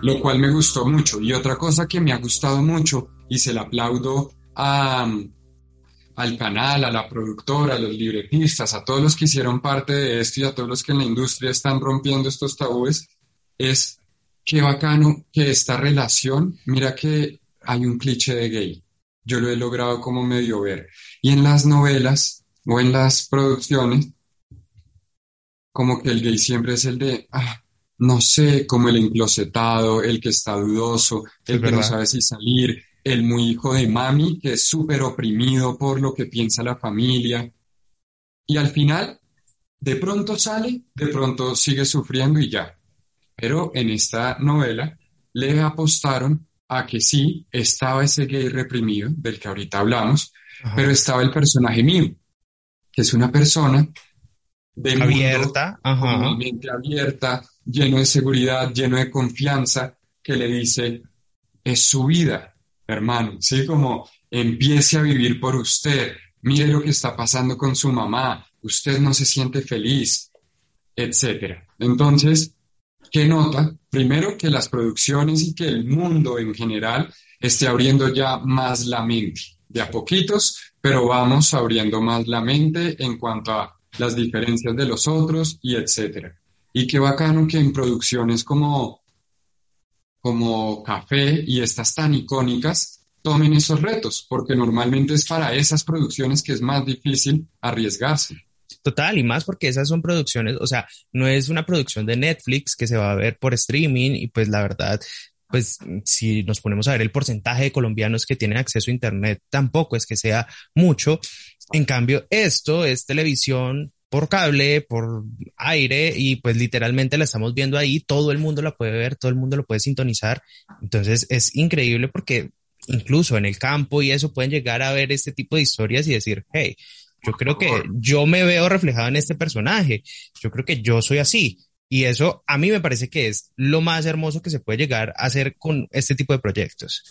Lo cual me gustó mucho. Y otra cosa que me ha gustado mucho, y se la aplaudo a, al canal, a la productora, a los libretistas, a todos los que hicieron parte de esto y a todos los que en la industria están rompiendo estos tabúes, es qué bacano que esta relación, mira que hay un cliché de gay, yo lo he logrado como medio ver. Y en las novelas o en las producciones, como que el gay siempre es el de, ah, no sé, como el enclosetado, el que está dudoso, el que no sabe si salir, el muy hijo de mami, que es súper oprimido por lo que piensa la familia. Y al final, de pronto sale, de pronto sigue sufriendo y ya. Pero en esta novela le apostaron a que sí, estaba ese gay reprimido, del que ahorita hablamos, pero estaba el personaje mío, que es una persona de abierta, mente abierta, lleno de seguridad, lleno de confianza, que le dice, es su vida, hermano, ¿sí? Como empiece a vivir por usted, mire lo que está pasando con su mamá, usted no se siente feliz, etcétera. Entonces, ¿qué nota? Primero, que las producciones y que el mundo en general esté abriendo ya más la mente, de a poquitos, pero vamos abriendo más la mente en cuanto a las diferencias de los otros y etcétera. Y qué bacano que en producciones como como café y estas tan icónicas tomen esos retos, porque normalmente es para esas producciones que es más difícil arriesgarse. Total, y más porque esas son producciones, o sea, no es una producción de Netflix que se va a ver por streaming y pues la verdad, pues si nos ponemos a ver el porcentaje de colombianos que tienen acceso a Internet, tampoco es que sea mucho. En cambio, esto es televisión por cable, por aire y pues literalmente la estamos viendo ahí, todo el mundo la puede ver, todo el mundo lo puede sintonizar. Entonces es increíble porque incluso en el campo y eso pueden llegar a ver este tipo de historias y decir, hey, yo creo que yo me veo reflejado en este personaje, yo creo que yo soy así. Y eso a mí me parece que es lo más hermoso que se puede llegar a hacer con este tipo de proyectos.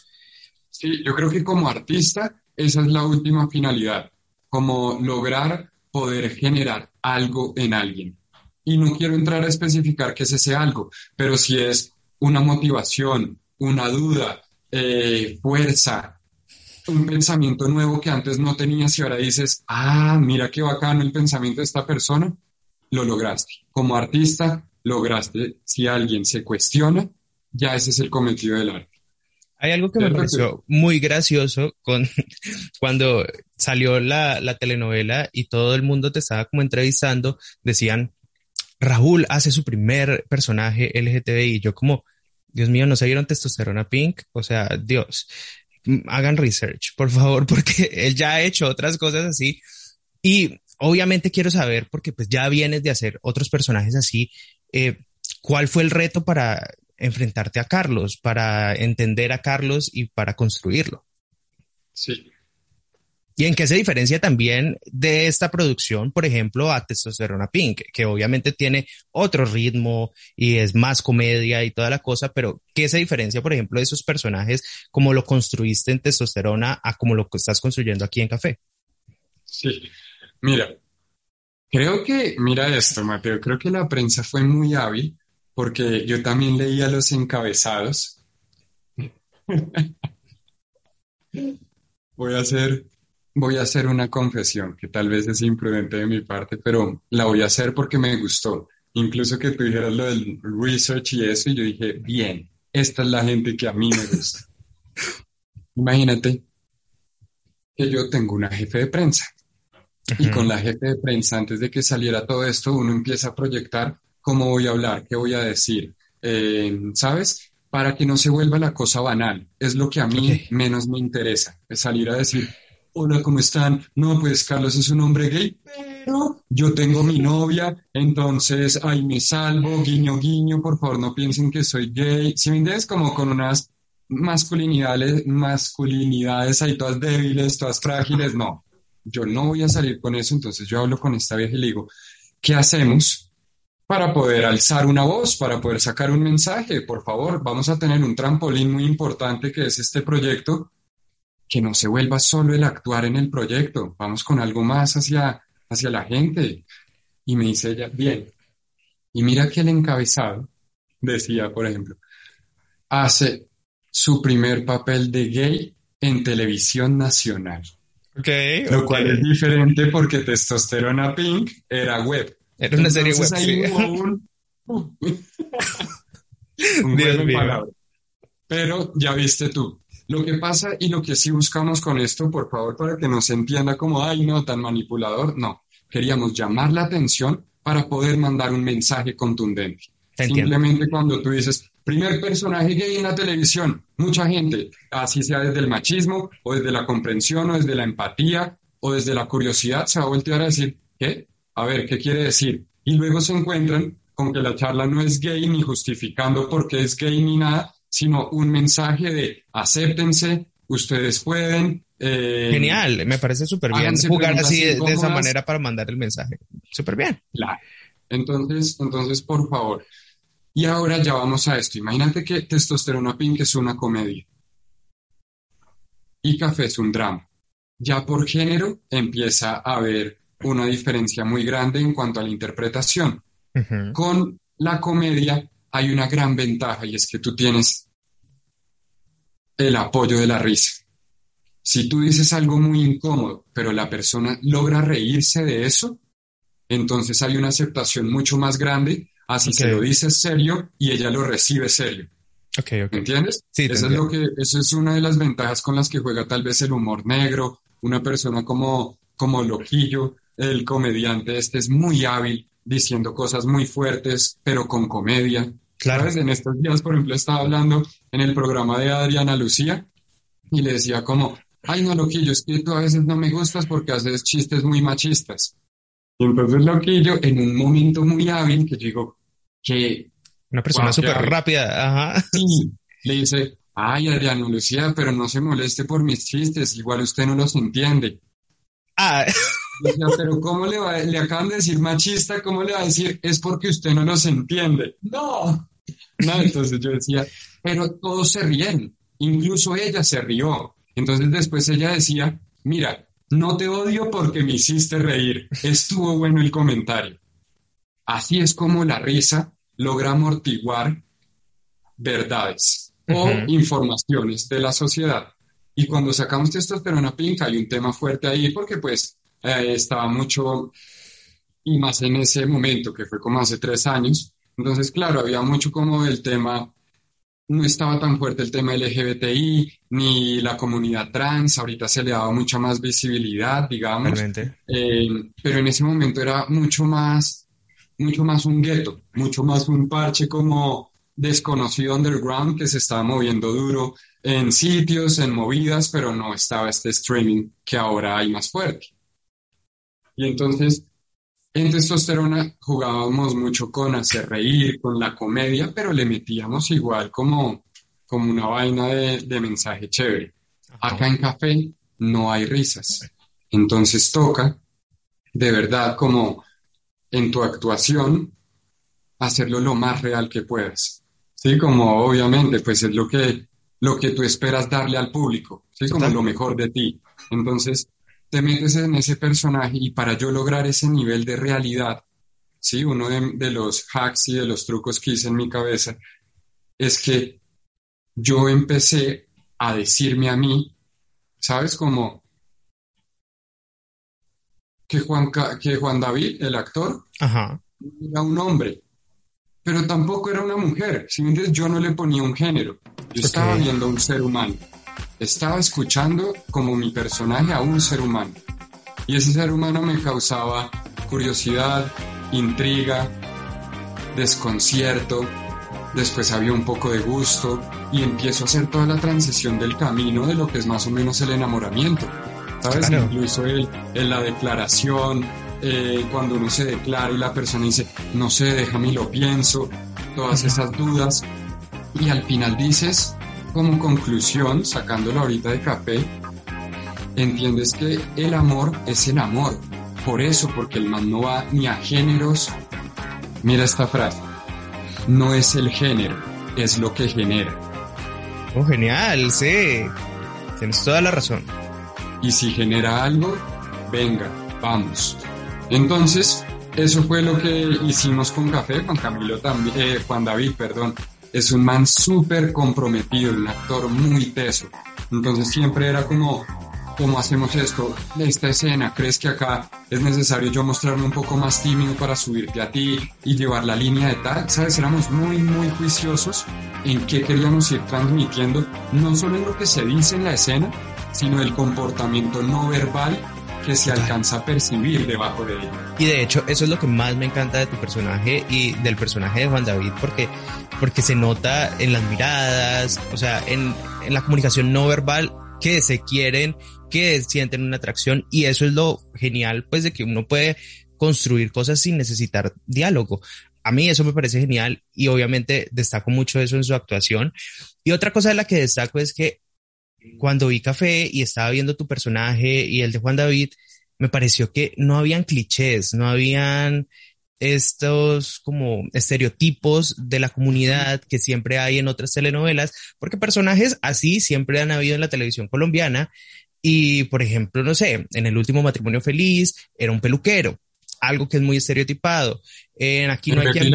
Sí, yo creo que como artista esa es la última finalidad, como lograr poder generar algo en alguien. Y no quiero entrar a especificar qué es ese algo, pero si es una motivación, una duda, eh, fuerza, un pensamiento nuevo que antes no tenías y ahora dices, ah, mira qué bacano el pensamiento de esta persona, lo lograste. Como artista, lograste. Si alguien se cuestiona, ya ese es el cometido del arte. Hay algo que me pareció muy gracioso con cuando salió la, la, telenovela y todo el mundo te estaba como entrevistando, decían, Raúl hace su primer personaje LGTBI. Yo como, Dios mío, ¿no se vieron testosterona pink? O sea, Dios, hagan research, por favor, porque él ya ha hecho otras cosas así. Y obviamente quiero saber, porque pues ya vienes de hacer otros personajes así, eh, ¿cuál fue el reto para enfrentarte a Carlos, para entender a Carlos y para construirlo? Sí, ¿Y en qué se diferencia también de esta producción, por ejemplo, a Testosterona Pink, que obviamente tiene otro ritmo y es más comedia y toda la cosa, pero qué se diferencia, por ejemplo, de esos personajes, como lo construiste en Testosterona a como lo estás construyendo aquí en Café? Sí, mira, creo que, mira esto, Mateo, creo que la prensa fue muy hábil porque yo también leía los encabezados. Voy a hacer voy a hacer una confesión que tal vez es imprudente de mi parte, pero la voy a hacer porque me gustó. Incluso que tú dijeras lo del research y eso, y yo dije, bien, esta es la gente que a mí me gusta. Imagínate que yo tengo una jefe de prensa. Y con la jefe de prensa, antes de que saliera todo esto, uno empieza a proyectar cómo voy a hablar, qué voy a decir. Eh, ¿Sabes? Para que no se vuelva la cosa banal. Es lo que a mí menos me interesa, es salir a decir, hola, ¿cómo están? No, pues Carlos es un hombre gay, pero yo tengo mi novia, entonces ahí me salvo, guiño, guiño, por favor no piensen que soy gay. Si me entiendes, como con unas masculinidades, masculinidades ahí todas débiles, todas frágiles, no. Yo no voy a salir con eso, entonces yo hablo con esta vieja y le digo, ¿qué hacemos? Para poder alzar una voz, para poder sacar un mensaje. Por favor, vamos a tener un trampolín muy importante que es este proyecto que no se vuelva solo el actuar en el proyecto, vamos con algo más hacia, hacia la gente. Y me dice ella, bien. Y mira que el encabezado decía, por ejemplo, hace su primer papel de gay en televisión nacional. Okay, Lo cual es diferente porque Testosterona Pink era web. Era una serie web. un, un Pero ya viste tú, lo que pasa y lo que sí buscamos con esto, por favor, para que no se entienda como, ay, no, tan manipulador, no. Queríamos llamar la atención para poder mandar un mensaje contundente. Simplemente cuando tú dices, primer personaje gay en la televisión, mucha gente, así sea desde el machismo o desde la comprensión o desde la empatía o desde la curiosidad, se va a voltear a decir, ¿qué? A ver, ¿qué quiere decir? Y luego se encuentran con que la charla no es gay ni justificando por qué es gay ni nada, sino un mensaje de acéptense, ustedes pueden. Eh, Genial, me parece súper bien jugar así de, esa manera para mandar el mensaje. Súper bien. Claro. Entonces, entonces, por favor. Y ahora ya vamos a esto. Imagínate que Testosterona Pink es una comedia y Café es un drama. Ya por género empieza a haber una diferencia muy grande en cuanto a la interpretación. Con la comedia hay una gran ventaja y es que tú tienes el apoyo de la risa. Si tú dices algo muy incómodo, pero la persona logra reírse de eso, entonces hay una aceptación mucho más grande así se lo dices serio y ella lo recibe serio. Okay, okay. ¿Entiendes? Sí, eso es lo que, eso es una de las ventajas con las que juega tal vez el humor negro, una persona como, como Loquillo, el comediante este es muy hábil diciendo cosas muy fuertes, pero con comedia. Claro. En estos días, por ejemplo, estaba hablando en el programa de Adriana Lucía y le decía como, ay no, Loquillo, es que tú a veces no me gustas porque haces chistes muy machistas. Y entonces Loquillo, en un momento muy hábil, que digo, que... Una persona súper rápida, ajá. Sí, le dice, ay Adriana Lucía, pero no se moleste por mis chistes, igual usted no los entiende. Ah. pero ¿cómo le va, le acaban de decir machista, cómo le va a decir es porque usted no los entiende? No. No, entonces yo decía, pero todos se ríen, incluso ella se rió. Entonces después ella decía, mira, no te odio porque me hiciste reír, estuvo bueno el comentario. Así es como la risa logra amortiguar verdades o informaciones de la sociedad. Y cuando sacamos testosterona pink hay un tema fuerte ahí porque pues eh, estaba mucho, y más en ese momento, que fue como hace tres años, entonces, claro, había mucho como el tema, no estaba tan fuerte el tema LGBTI, ni la comunidad trans, ahorita se le daba mucha más visibilidad, digamos, eh, pero en ese momento era mucho más mucho más un gueto, mucho más un parche como desconocido underground que se estaba moviendo duro en sitios, en movidas, pero no estaba este streaming que ahora hay más fuerte. Y entonces, en testosterona jugábamos mucho con hacer reír, con la comedia, pero le metíamos igual como, como una vaina de, de mensaje chévere. Acá en café no hay risas. Entonces toca, de verdad, como en tu actuación, hacerlo lo más real que puedas. Sí, como obviamente, pues es lo que, lo que tú esperas darle al público, sí, como lo mejor de ti. Entonces, te metes en ese personaje y para yo lograr ese nivel de realidad, sí, uno de, de los hacks y de los trucos que hice en mi cabeza es que yo empecé a decirme a mí, ¿sabes? Como que Juan, que Juan David, el actor, era un hombre, pero tampoco era una mujer. Si yo no le ponía un género, yo estaba viendo a un ser humano. Estaba escuchando como mi personaje a un ser humano. Y ese ser humano me causaba curiosidad, intriga, desconcierto, después había un poco de gusto y empiezo a hacer toda la transición del camino de lo que es más o menos el enamoramiento. ¿Sabes? Incluso en la declaración, eh, cuando uno se declara y la persona dice, no sé, déjame y lo pienso, todas esas dudas. Y al final dices, como conclusión, sacándolo ahorita de café, entiendes que el amor es el amor. Por eso, porque el man no va ni a géneros. Mira esta frase. No es el género, es lo que genera. Oh, genial, sí. Tienes toda la razón. Y si genera algo, venga, vamos. Entonces, eso fue lo que hicimos con Café, Juan Camilo también, eh, Juan David, perdón. Es un man súper comprometido, un actor muy teso. Entonces siempre era como, ¿cómo hacemos esto? Esta escena, ¿crees que acá es necesario yo mostrarme un poco más tímido para subirte a ti y llevar la línea de tal? ¿Sabes? Éramos muy, muy juiciosos en qué queríamos ir transmitiendo, no solo en lo que se dice en la escena, sino el comportamiento no verbal que se alcanza a percibir debajo de él. Y de hecho, eso es lo que más me encanta de tu personaje y del personaje de Juan David, porque, porque se nota en las miradas, o sea, en, en la comunicación no verbal que se quieren, que sienten una atracción y eso es lo genial, pues, de que uno puede construir cosas sin necesitar diálogo. A mí eso me parece genial y obviamente destaco mucho eso en su actuación. Y otra cosa de la que destaco es que cuando vi Café y estaba viendo tu personaje y el de Juan David, me pareció que no habían clichés, no habían estos como estereotipos de la comunidad que siempre hay en otras telenovelas, porque personajes así siempre han habido en la televisión colombiana. Y, por ejemplo, no sé, en el último matrimonio feliz era un peluquero, algo que es muy estereotipado. En aquí no hay quien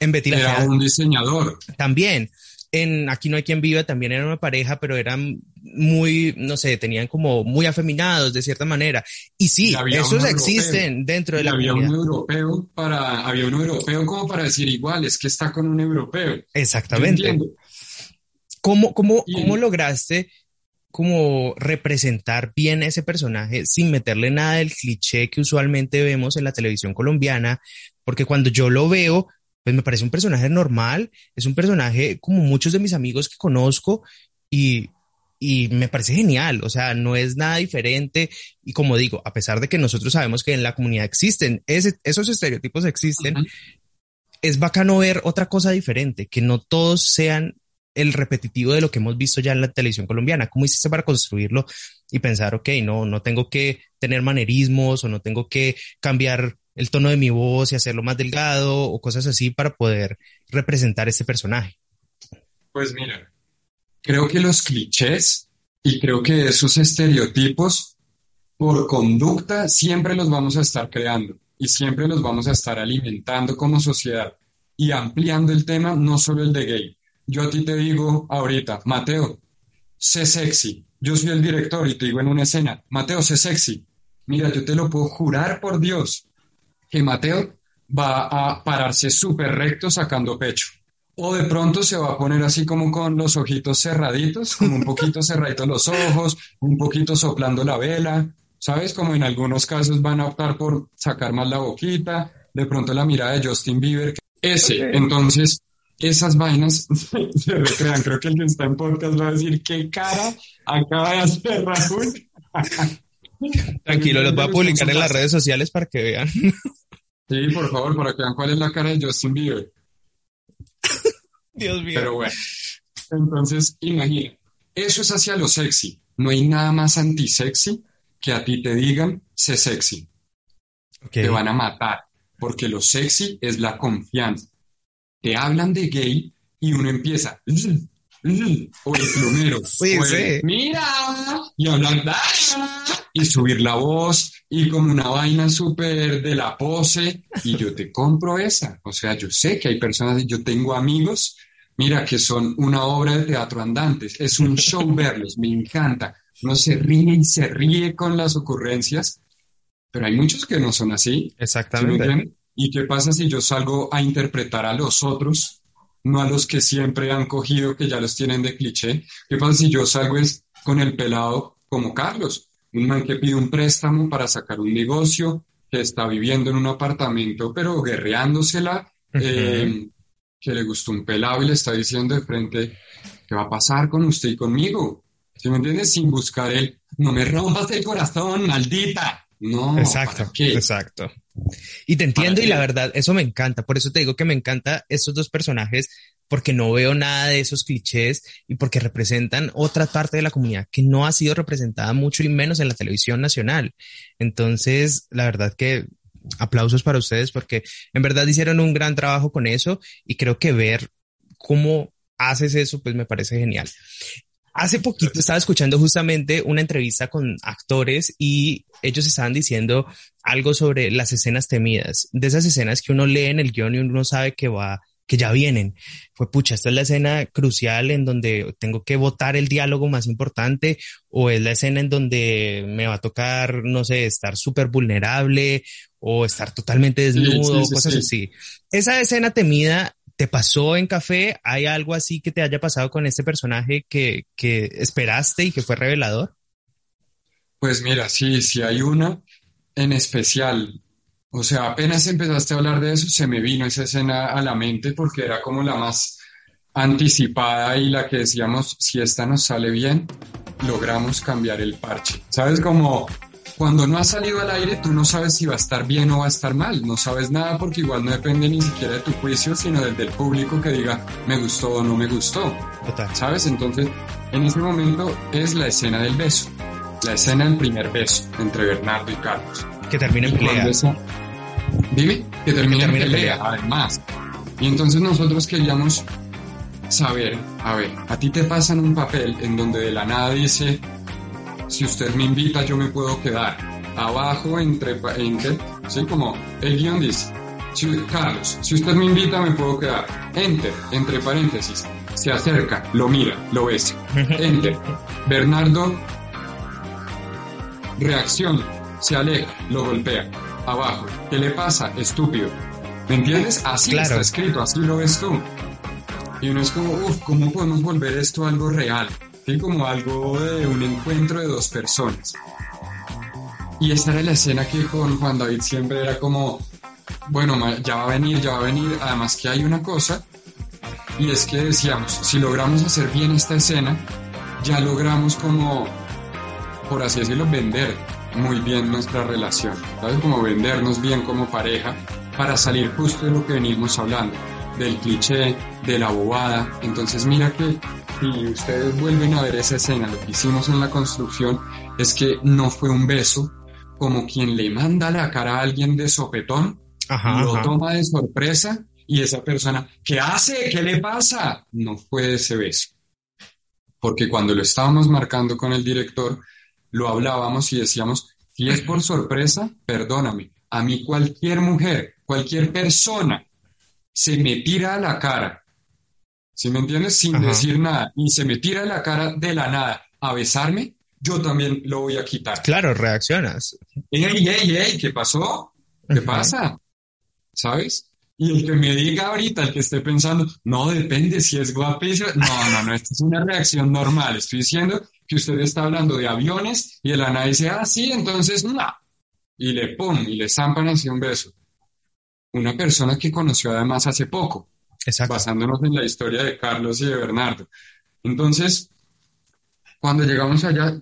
En Betty la Era un diseñador. También en Aquí no hay quien viva también era una pareja, pero eran muy, no sé, tenían como muy afeminados de cierta manera. Y sí, esos existen dentro de la había un europeo para, había un europeo como para decir igual, es que está con un europeo. Exactamente. ¿Cómo, cómo, cómo lograste como representar bien ese personaje sin meterle nada del cliché que usualmente vemos en la televisión colombiana? Porque cuando yo lo veo, pues me parece un personaje normal, es un personaje como muchos de mis amigos que conozco y, y me parece genial, o sea, no es nada diferente y como digo, a pesar de que nosotros sabemos que en la comunidad existen, esos estereotipos existen, es bacano ver otra cosa diferente, que no todos sean el repetitivo de lo que hemos visto ya en la televisión colombiana. ¿Cómo hiciste para construirlo y pensar, ok, no, no tengo que tener manerismos o no tengo que cambiar el tono de mi voz y hacerlo más delgado o cosas así para poder representar ese personaje? Pues mira, creo que los clichés y creo que esos estereotipos por conducta siempre los vamos a estar creando y siempre los vamos a estar alimentando como sociedad y ampliando el tema, no solo el de gay. Yo a ti te digo ahorita, Mateo, sé sexy. Yo soy el director y te digo en una escena, Mateo, sé sexy. Mira, yo te lo puedo jurar por Dios que Mateo va a pararse súper recto sacando pecho. O de pronto se va a poner así como con los ojitos cerraditos, como un poquito cerraditos los ojos, un poquito soplando la vela, ¿sabes? Como en algunos casos van a optar por sacar más la boquita, de pronto la mirada de Justin Bieber. Ese, entonces, esas vainas se recrean. Creo que el que está en podcast va a decir, ¿qué cara acaba de hacer Raúl? Tranquilo, los voy a publicar en las redes sociales para que vean. Sí, por favor, para que vean cuál es la cara de Justin Bieber. Dios mío. Pero bueno, entonces, imagina, eso es hacia lo sexy. No hay nada más anti-sexy que a ti te digan, sé sexy. Te van a matar, porque lo sexy es la confianza. Te hablan de gay y uno empieza, o el plumero, mira, y hablar, y subir la voz, y como una vaina súper de la pose, y yo te compro esa. O sea, yo sé que hay personas, yo tengo amigos, mira, que son una obra de teatro andantes, es un show verlos, me encanta. Uno se ríe y se ríe con las ocurrencias, pero hay muchos que no son así. Exactamente. ¿Y qué pasa si yo salgo a interpretar a los otros no a los que siempre han cogido, que ya los tienen de cliché. ¿Qué pasa si yo salgo es con el pelado como Carlos? Un man que pide un préstamo para sacar un negocio, que está viviendo en un apartamento, pero guerreándosela, eh, que le gustó un pelado y le está diciendo de frente, ¿qué va a pasar con usted y conmigo? ¿Sí me entiendes? Sin buscar el, no me rompas el corazón, maldita. No, exacto, exacto. Y te entiendo y la verdad, eso me encanta. Por eso te digo que me encanta estos dos personajes porque no veo nada de esos clichés y porque representan otra parte de la comunidad que no ha sido representada mucho y menos en la televisión nacional. Entonces, la verdad que aplausos para ustedes porque en verdad hicieron un gran trabajo con eso y creo que ver cómo haces eso, pues me parece genial. Hace poquito estaba escuchando justamente una entrevista con actores y ellos estaban diciendo algo sobre las escenas temidas, de esas escenas que uno lee en el guion y uno sabe que va, que ya vienen. Fue pucha, esta es la escena crucial en donde tengo que votar el diálogo más importante o es la escena en donde me va a tocar, no sé, estar súper vulnerable o estar totalmente desnudo, cosas así. Esa escena temida ¿Te pasó en café? ¿Hay algo así que te haya pasado con este personaje que, que esperaste y que fue revelador? Pues mira, sí, sí hay una en especial. O sea, apenas empezaste a hablar de eso, se me vino esa escena a la mente porque era como la más anticipada y la que decíamos, si esta nos sale bien, logramos cambiar el parche. ¿Sabes? Como cuando no ha salido al aire, tú no sabes si va a estar bien o va a estar mal. No sabes nada porque igual no depende ni siquiera de tu juicio, sino del, del público que diga me gustó o no me gustó. Total. ¿Sabes? Entonces, en ese momento es la escena del beso. La escena del primer beso entre Bernardo y Carlos. Que termina en pelea. Dime, que termina, en pelea, además. Y entonces nosotros queríamos saber, a ver, a ti te pasan un papel en donde de la nada dice si usted me invita yo me puedo quedar. Abajo entre, entre ¿sí? Como el guion dice, Carlos, si usted me invita me puedo quedar. Enter, entre paréntesis, se acerca, lo mira, lo besa. Enter, Bernardo, reacción, se aleja, lo golpea. Abajo, ¿qué le pasa? Estúpido. ¿Me entiendes? Así está escrito, así lo ves tú. Y uno es como, uff, ¿cómo podemos volver esto algo real? ¿Sí? como algo de un encuentro de dos personas. Y esta era la escena que con Juan David siempre era como, bueno, ya va a venir, ya va a venir. Además que hay una cosa, y es que decíamos, si logramos hacer bien esta escena, ya logramos como, por así decirlo, vender muy bien nuestra relación, ¿sabes? Como vendernos bien como pareja para salir justo de lo que venimos hablando, del cliché, de la bobada. Entonces mira que si ustedes vuelven a ver esa escena, lo que hicimos en la construcción es que no fue un beso como quien le manda la cara a alguien de sopetón, lo toma de sorpresa y esa persona, ¿qué hace? ¿Qué le pasa? No fue ese beso. Porque cuando lo estábamos marcando con el director, lo hablábamos y decíamos, si es por sorpresa, perdóname, a mí cualquier mujer, cualquier persona se me tira a la cara si me entiendes? Sin decir nada, y se me tira la cara de la nada a besarme, yo también lo voy a quitar. Claro, reaccionas. Ey, ey, ey, ¿qué pasó? ¿Qué pasa? ¿Sabes? Y el que me diga ahorita, el que esté pensando, no, depende si es guapísimo. No, no, no, esta es una reacción normal. Estoy diciendo que usted está hablando de aviones y el ana dice, ah, sí, entonces, no. Y le pum, y le zampan así un beso. una persona que conoció además hace poco, Exacto. basándonos en la historia de Carlos y de Bernardo. Entonces, cuando llegamos allá,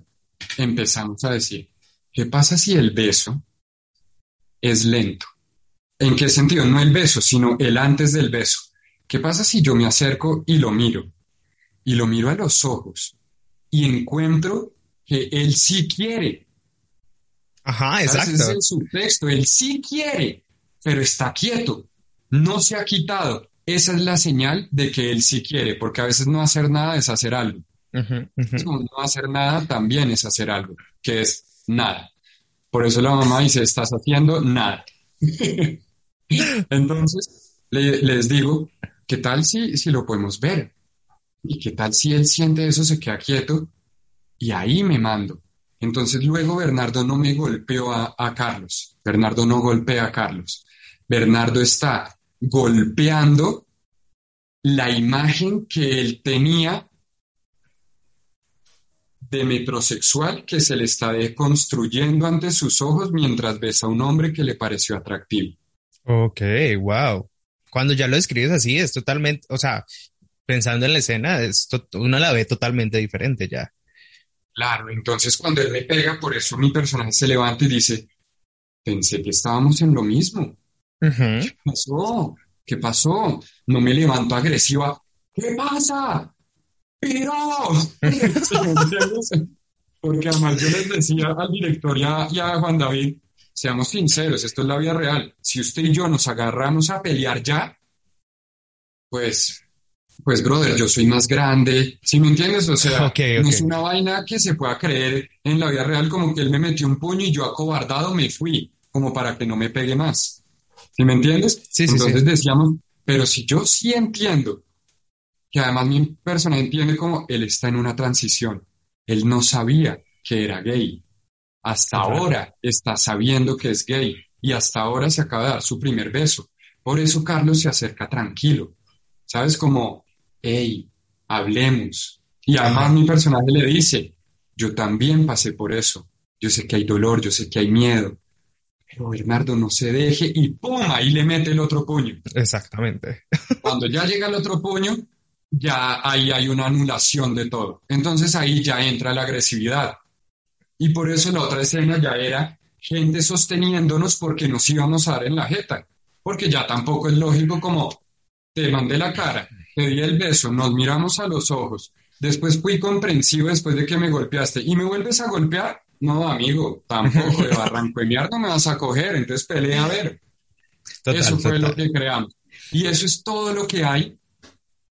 empezamos a decir, ¿qué pasa si el beso es lento? ¿En qué sentido? No el beso, sino el antes del beso. ¿Qué pasa si yo me acerco y lo miro? Y lo miro a los ojos y encuentro que él sí quiere. Ajá, exacto. Ese es el subtexto, él sí quiere, pero está quieto, no se ha quitado. Esa es la señal de que él sí quiere, porque a veces no hacer nada es hacer algo. No hacer nada también es hacer algo, que es nada. Por eso la mamá dice, estás haciendo nada. Entonces, les digo, ¿qué tal si, si lo podemos ver? ¿Y qué tal si él siente eso, se queda quieto y ahí me mando? Entonces luego Bernardo no me golpeó a, a Carlos. Bernardo no golpea a Carlos. Bernardo está golpeando la imagen que él tenía de metrosexual que se le está deconstruyendo ante sus ojos mientras besa a un hombre que le pareció atractivo. Ok, wow. Cuando ya lo escribes así, es totalmente, o sea, pensando en la escena, es uno la ve totalmente diferente ya. Claro, entonces cuando él me pega, por eso mi personaje se levanta y dice, pensé que estábamos en lo mismo. ¿Qué pasó? ¿Qué pasó? No me levanto agresiva. ¿Qué pasa? Pero, porque además yo les decía al director y a, y a Juan David, seamos sinceros, esto es la vida real. Si usted y yo nos agarramos a pelear ya, pues pues brother, yo soy más grande, ¿sí me entiendes? O sea, okay, okay. no es una vaina que se pueda creer en la vida real como que él me metió un puño y yo acobardado me fui, como para que no me pegue más. ¿Sí me entiendes? Sí, sí, Entonces sí. decíamos, pero si yo sí entiendo, que además mi persona entiende como él está en una transición, él no sabía que era gay, hasta Claro. ahora está sabiendo que es gay y hasta ahora se acaba de dar su primer beso. Por eso Carlos se acerca tranquilo, ¿sabes? Como, hey, hablemos. Y además mi personaje le dice, yo también pasé por eso. Yo sé que hay dolor, yo sé que hay miedo. Pero Bernardo no se deje y ¡pum! Ahí le mete el otro puño. Exactamente. Cuando ya llega el otro puño, ya ahí hay una anulación de todo. Entonces ahí ya entra la agresividad. Y por eso la otra escena ya era gente sosteniéndonos porque nos íbamos a dar en la jeta. Porque ya tampoco es lógico como te mandé la cara, te di el beso, nos miramos a los ojos, después fui comprensivo después de que me golpeaste y me vuelves a golpear. No, amigo, tampoco de barranco de mierda no me vas a coger, entonces pelea a ver. Total, eso fue total. lo que creamos. Y eso es todo lo que hay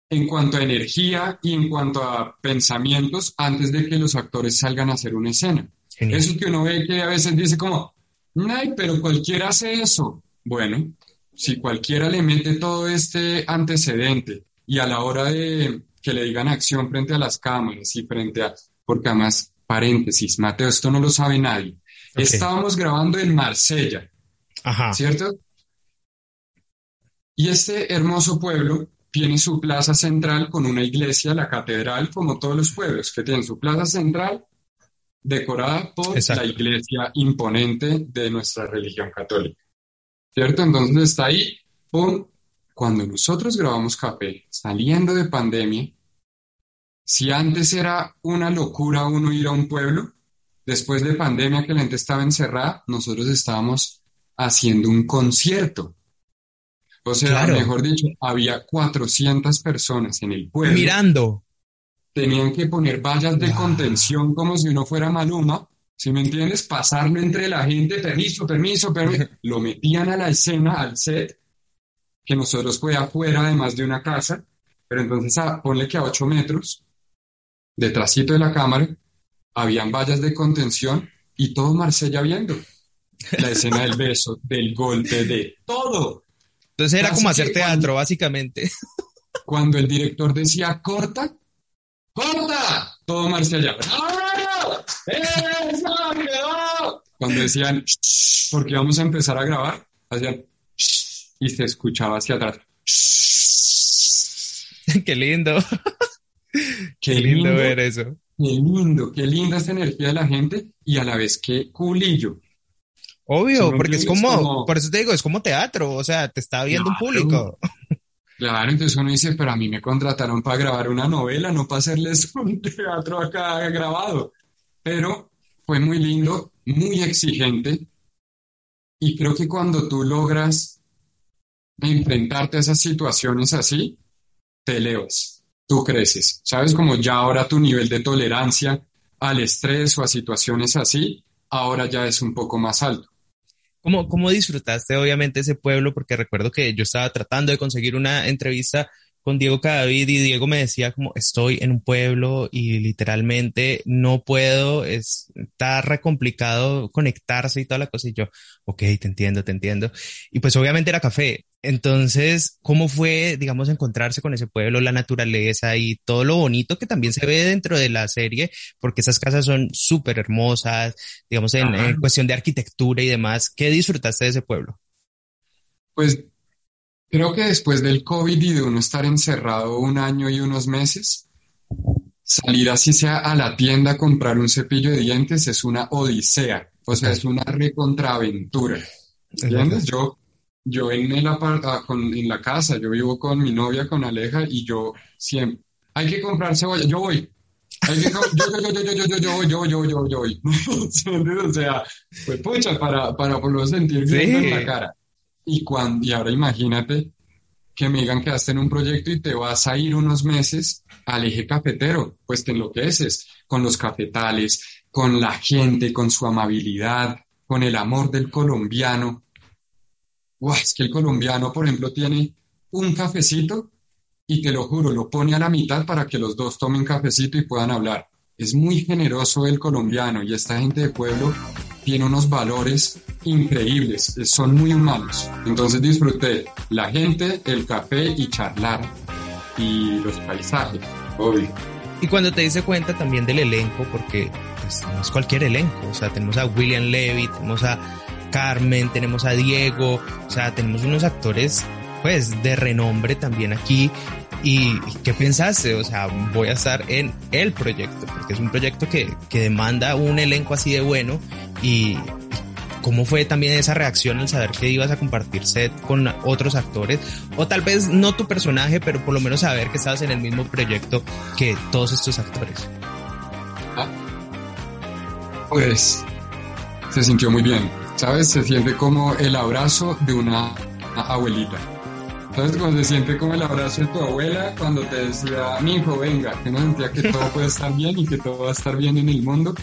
en cuanto a energía y en cuanto a pensamientos antes de que los actores salgan a hacer una escena. Genial. Eso que uno ve que a veces dice como, ay, pero cualquiera hace eso. Bueno, si cualquiera le mete todo este antecedente y a la hora de que le digan acción frente a las cámaras y frente a, porque además, paréntesis, Mateo, esto no lo sabe nadie. Estábamos grabando en Marsella, Ajá. ¿cierto? Y este hermoso pueblo tiene su plaza central con una iglesia, la catedral, como todos los pueblos, que tienen su plaza central decorada por Exacto. la iglesia imponente de nuestra religión católica. ¿Cierto? Entonces está ahí, ¡pum! Cuando nosotros grabamos Café, saliendo de pandemia, si antes era una locura uno ir a un pueblo, después de pandemia que la gente estaba encerrada, nosotros estábamos haciendo un concierto. O sea, Claro. mejor dicho, había 400 personas en el pueblo. Mirando. Tenían que poner vallas de Wow. contención como si uno fuera Maluma, ¿sí me entiendes? Pasarlo entre la gente, permiso, permiso, permiso. Lo metían a la escena, al set, que nosotros fue afuera además de una casa, pero entonces a, ponle que a 8 metros, detrásito de la cámara, habían vallas de contención y todo Marsella viendo. La escena del beso, del golpe, de todo. Entonces era Así como hacer cuando- teatro, básicamente. Cuando el director decía corta, corta, todo Marsella. ¡Ah! ¡Eso quedó! Cuando decían "Shh", porque vamos a empezar a grabar, hacían "Shh", y se escuchaba hacia atrás. "Shh". Qué lindo. Qué, lindo, ver eso. qué lindo, qué linda esta energía de la gente y a la vez qué culillo. Obvio, porque es como, por eso te digo, es como teatro, o sea, te está viendo un público. Claro, entonces uno dice, pero a mí me contrataron para grabar una novela, no para hacerles un teatro acá grabado. Pero fue muy lindo, muy exigente, y creo que cuando tú logras enfrentarte a esas situaciones así, te elevas, tú creces. ¿Sabes? Como ya ahora tu nivel de tolerancia al estrés o a situaciones así, ahora ya es un poco más alto. ¿Cómo, ¿Cómo disfrutaste obviamente ese pueblo? Porque recuerdo que yo estaba tratando de conseguir una entrevista con Diego Cadavid y Diego me decía como estoy en un pueblo y literalmente no puedo, es, está complicado conectarse y toda la cosa y yo, ok, te entiendo, te entiendo. Y pues obviamente era café. Entonces, ¿cómo fue, digamos, encontrarse con ese pueblo, la naturaleza y todo lo bonito que también se ve dentro de la serie? Porque esas casas son súper hermosas, digamos, en, en cuestión de arquitectura y demás. ¿Qué disfrutaste de ese pueblo? Pues Creo que después del COVID y de uno estar encerrado un año y unos meses, salir así sea a la tienda a comprar un cepillo de dientes es una odisea, o sea, es una recontraventura. ¿Entiendes? Yo, yo en, el ah, en la casa, yo vivo con mi novia, con Aleja, y yo siempre, hay que comprar cebolla, yo voy. Hay que, yo, yo, yo, yo, yo, yo, yo, yo, yo, yo, yo, voy. O sea, pues pucha, para, para por lo sentir bien en la cara. Y, cuando, y ahora imagínate que me digan que estás en un proyecto y te vas a ir unos meses al eje cafetero, pues te enloqueces con los cafetales, con la gente, con su amabilidad, con el amor del colombiano. Es que el colombiano, por ejemplo, tiene un cafecito y te lo juro, lo pone a la mitad para que los dos tomen cafecito y puedan hablar. Es muy generoso el colombiano y esta gente de pueblo tiene unos valores increíbles, son muy humanos. Entonces disfruté la gente, el café y charlar y los paisajes, obvio. Y cuando te dice cuenta también del elenco, porque pues, no es cualquier elenco, o sea, tenemos a William Levy, tenemos a Carmen, tenemos a Diego, o sea, tenemos unos actores pues de renombre también aquí. ¿Y qué pensaste? O sea, voy a estar en el proyecto, porque es un proyecto que, que demanda un elenco así de bueno y, ¿Cómo fue también esa reacción al saber que ibas a compartir set con otros actores? O tal vez no tu personaje, pero por lo menos saber que estabas en el mismo proyecto que todos estos actores. Ah, pues se sintió muy bien, ¿sabes? Se siente como el abrazo de una abuelita. ¿Sabes? Cuando se siente como el abrazo de tu abuela cuando te decía, mi hijo, venga, que no sentía que todo puede estar bien y que todo va a estar bien en el mundo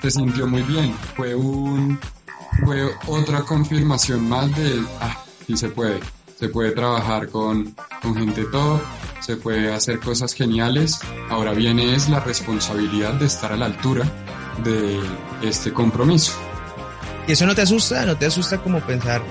se sintió muy bien. Fue un fue otra confirmación más de ah, sí se puede. Se puede trabajar con, con gente todo, se puede hacer cosas geniales. Ahora viene es la responsabilidad de estar a la altura de este compromiso. ¿Y eso no te asusta? ¿No te asusta como pensar,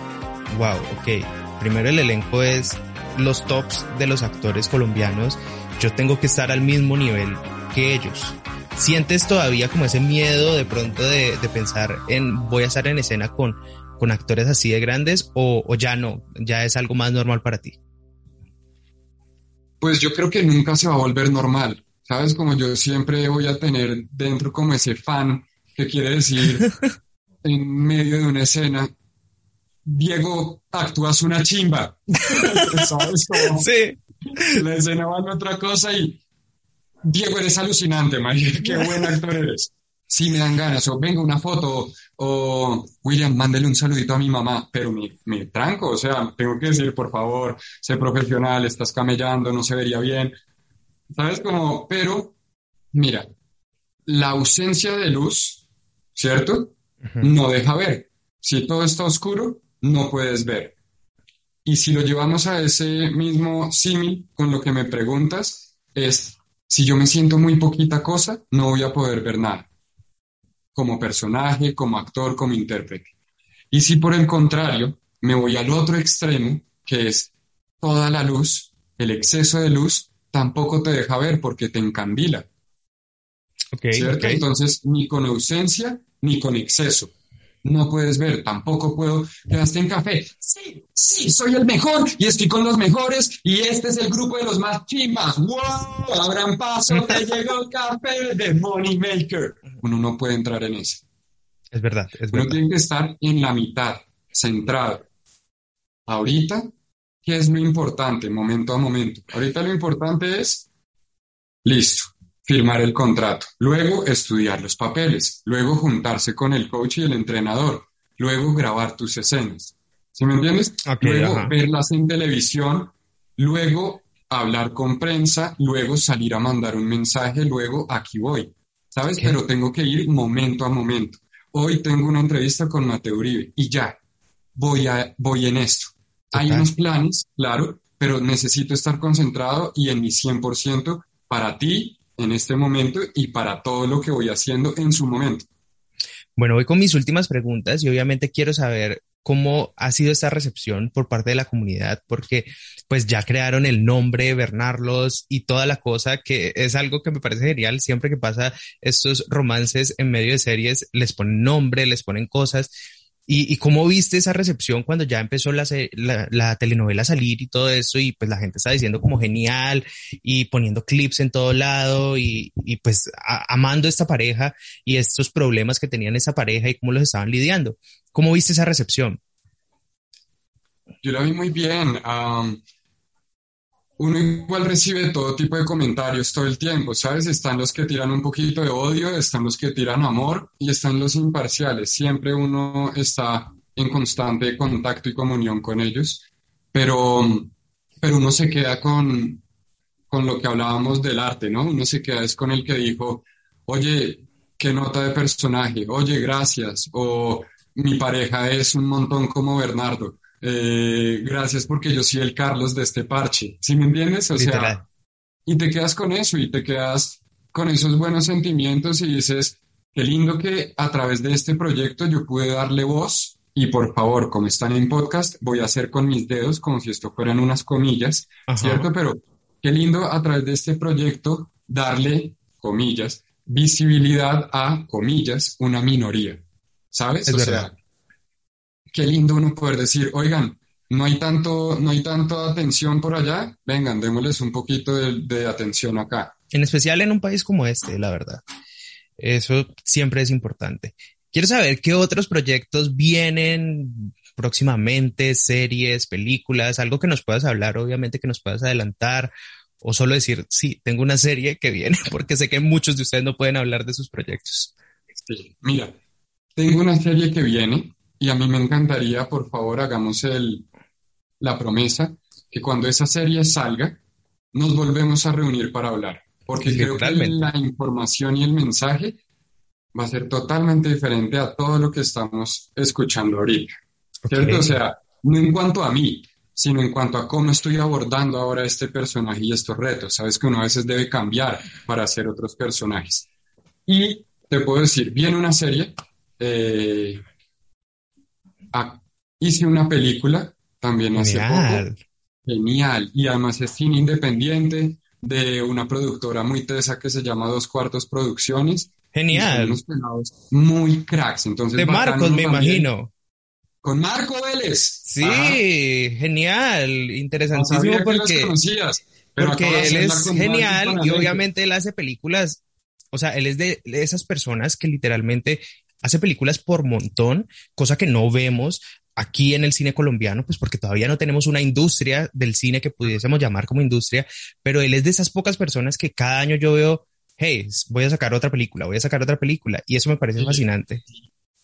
wow, ok, primero el elenco es los tops de los actores colombianos, yo tengo que estar al mismo nivel que ellos? ¿Sientes todavía como ese miedo de pronto de, pensar en voy a estar en escena con, con actores así de grandes o, o ya no, ya es algo más normal para ti? Pues yo creo que nunca se va a volver normal, ¿sabes? Como yo siempre voy a tener dentro como ese fan que quiere decir en medio de una escena, Diego, actúas una chimba. ¿Sabes? sí. La escena va en otra cosa y Diego, eres alucinante, María, qué buen actor eres. Sí, me dan ganas, o venga una foto, o William, mándele un saludito a mi mamá, pero me, tranco, o sea, tengo que decir, por favor, sé profesional, estás camellando, no se vería bien. ¿Sabes cómo? Pero, mira, la ausencia de luz, ¿cierto? No deja ver. Si todo está oscuro, no puedes ver. Y si lo llevamos a ese mismo símil con lo que me preguntas, es si yo me siento muy poquita cosa, no voy a poder ver nada, como personaje, como actor, como intérprete. Y si por el contrario me voy al otro extremo, que es toda la luz, el exceso de luz, tampoco te deja ver porque te encandila. ¿Cierto? Entonces, ni con ausencia ni con exceso no puedes ver, tampoco puedo quedaste en café. Sí, sí, soy el mejor y estoy con los mejores y este es el grupo de los más chimbas. ¡Wow! Abran paso, te llegó el café de Money Maker. Uno no puede entrar en eso. Es verdad, es verdad. Uno tiene que estar en la mitad, centrado. Ahorita, ¿qué es lo importante, momento a momento? Ahorita lo importante es, listo, firmar el contrato, luego estudiar los papeles, luego juntarse con el coach y el entrenador, luego grabar tus escenas. ¿Sí me entiendes? luego verlas en televisión, luego hablar con prensa, luego salir a mandar un mensaje, luego aquí voy. ¿Sabes? Pero tengo que ir momento a momento. Hoy tengo una entrevista con Mateo Uribe y ya, voy, a, voy en esto. Hay unos planes, claro, pero necesito estar concentrado y en mi 100% para ti en este momento y para todo lo que voy haciendo en su momento. Bueno, voy con mis últimas preguntas y obviamente quiero saber cómo ha sido esta recepción por parte de la comunidad, porque pues ya crearon el nombre Bernarlos y toda la cosa, que es algo que me parece genial. Siempre que pasa estos romances en medio de series, les ponen nombre, les ponen cosas ¿Y, cómo viste esa recepción cuando ya empezó la, la, telenovela a salir y todo eso? Y pues la gente está diciendo como genial y poniendo clips en todo lado y, y pues amando esta pareja y estos problemas que tenían esa pareja y cómo los estaban lidiando. ¿Cómo viste esa recepción? Yo la vi muy bien uno igual recibe todo tipo de comentarios todo el tiempo, ¿sabes? Están los que tiran un poquito de odio, están los que tiran amor y están los imparciales. Siempre uno está en constante contacto y comunión con ellos, pero, pero uno se queda con, con lo que hablábamos del arte, ¿no? Uno se queda es con el que dijo, oye, qué nota de personaje, oye, gracias, o mi pareja es un montón como Bernardo eh, gracias porque yo soy el Carlos de este parche. ¿Sí me entiendes? O sea, y te quedas con eso y te quedas con esos buenos sentimientos y dices, qué lindo que a través de este proyecto yo pude darle voz y por favor, como están en podcast, voy a hacer con mis dedos como si esto fueran unas comillas, ¿cierto? Pero qué lindo a través de este proyecto darle, comillas, visibilidad a, comillas, una minoría, ¿sabes? Es verdad qué lindo uno poder decir, oigan, no hay tanto, no hay tanta atención por allá, vengan, démosles un poquito de, atención acá. En especial en un país como este, la verdad. Eso siempre es importante. Quiero saber qué otros proyectos vienen próximamente, series, películas, algo que nos puedas hablar, obviamente que nos puedas adelantar, o solo decir, sí, tengo una serie que viene, porque sé que muchos de ustedes no pueden hablar de sus proyectos. Sí, mira, tengo una serie que viene, y a mí me encantaría, por favor, hagamos el, la promesa que cuando esa serie salga, nos volvemos a reunir para hablar. Porque creo que la información y el mensaje va a ser totalmente diferente a todo lo que estamos escuchando ahorita. ¿Cierto? O sea, no en cuanto a mí, sino en cuanto a cómo estoy abordando ahora este personaje y estos retos. Sabes que uno a veces debe cambiar para hacer otros personajes. Y te puedo decir, viene una serie eh, hice una película también hace poco. Genial. Y además es cine independiente de una productora muy tesa que se llama Dos Cuartos Producciones. Genial. muy cracks. Entonces, de Marcos, me imagino. Con Marco Vélez. Sí, genial. Interesantísimo porque, porque él es genial y obviamente él hace películas. O sea, él es de esas personas que literalmente hace películas por montón, cosa que no vemos aquí en el cine colombiano, pues porque todavía no tenemos una industria del cine que pudiésemos llamar como industria, pero él es de esas pocas personas que cada año yo veo, hey, voy a sacar otra película, voy a sacar otra película, y eso me parece fascinante.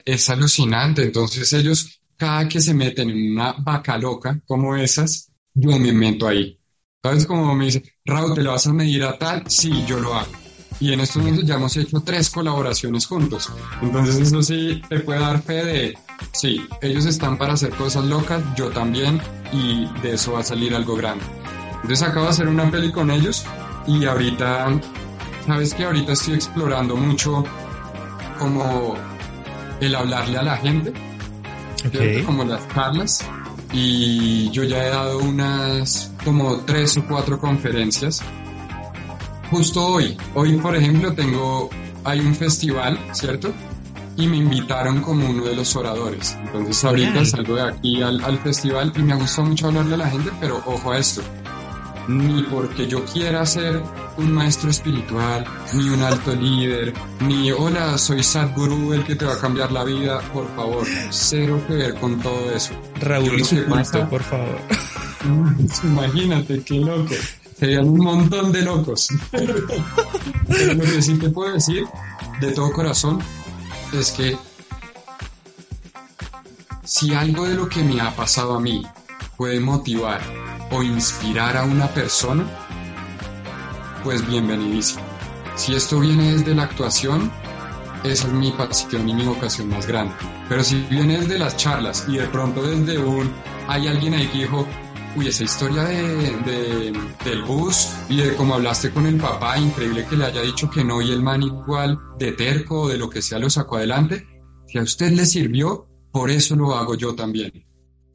Es alucinante, entonces ellos, cada que se meten en una vaca loca como esas, yo me meto ahí. ¿Sabes cómo me dice, Raúl, te lo vas a medir a tal? Sí, yo lo hago y en estos momentos ya hemos hecho tres colaboraciones juntos. Entonces eso sí te puede dar fe de, sí, ellos están para hacer cosas locas, yo también, y de eso va a salir algo grande. Entonces acabo de hacer una peli con ellos y ahorita, sabes que ahorita estoy explorando mucho como el hablarle a la gente, como las charlas. Y yo ya he dado unas como tres o cuatro conferencias justo hoy, hoy por ejemplo tengo, hay un festival, ¿cierto? Y me invitaron como uno de los oradores. Entonces ahorita salgo de aquí al, al festival y me gusta mucho hablarle a la gente, pero ojo a esto. ni porque yo quiera ser un maestro espiritual, ni un alto líder, ni hola, soy Sadhguru, el que te va a cambiar la vida, por favor, cero que ver con todo eso. Raúl y su por favor. Imagínate, qué loco. Serían un montón de locos. Pero lo que sí te puedo decir, de todo corazón, es que si algo de lo que me ha pasado a mí puede motivar o inspirar a una persona, pues bienvenidísimo. Si esto viene desde la actuación, esa es mi pasión y mi vocación más grande. Pero si viene desde las charlas y de pronto desde un, hay alguien ahí que dijo, uy, esa historia de, del bus y de cómo hablaste con el papá, increíble que le haya dicho que no y el man igual de terco o de lo que sea lo sacó adelante, si a usted le sirvió, por eso lo hago yo también.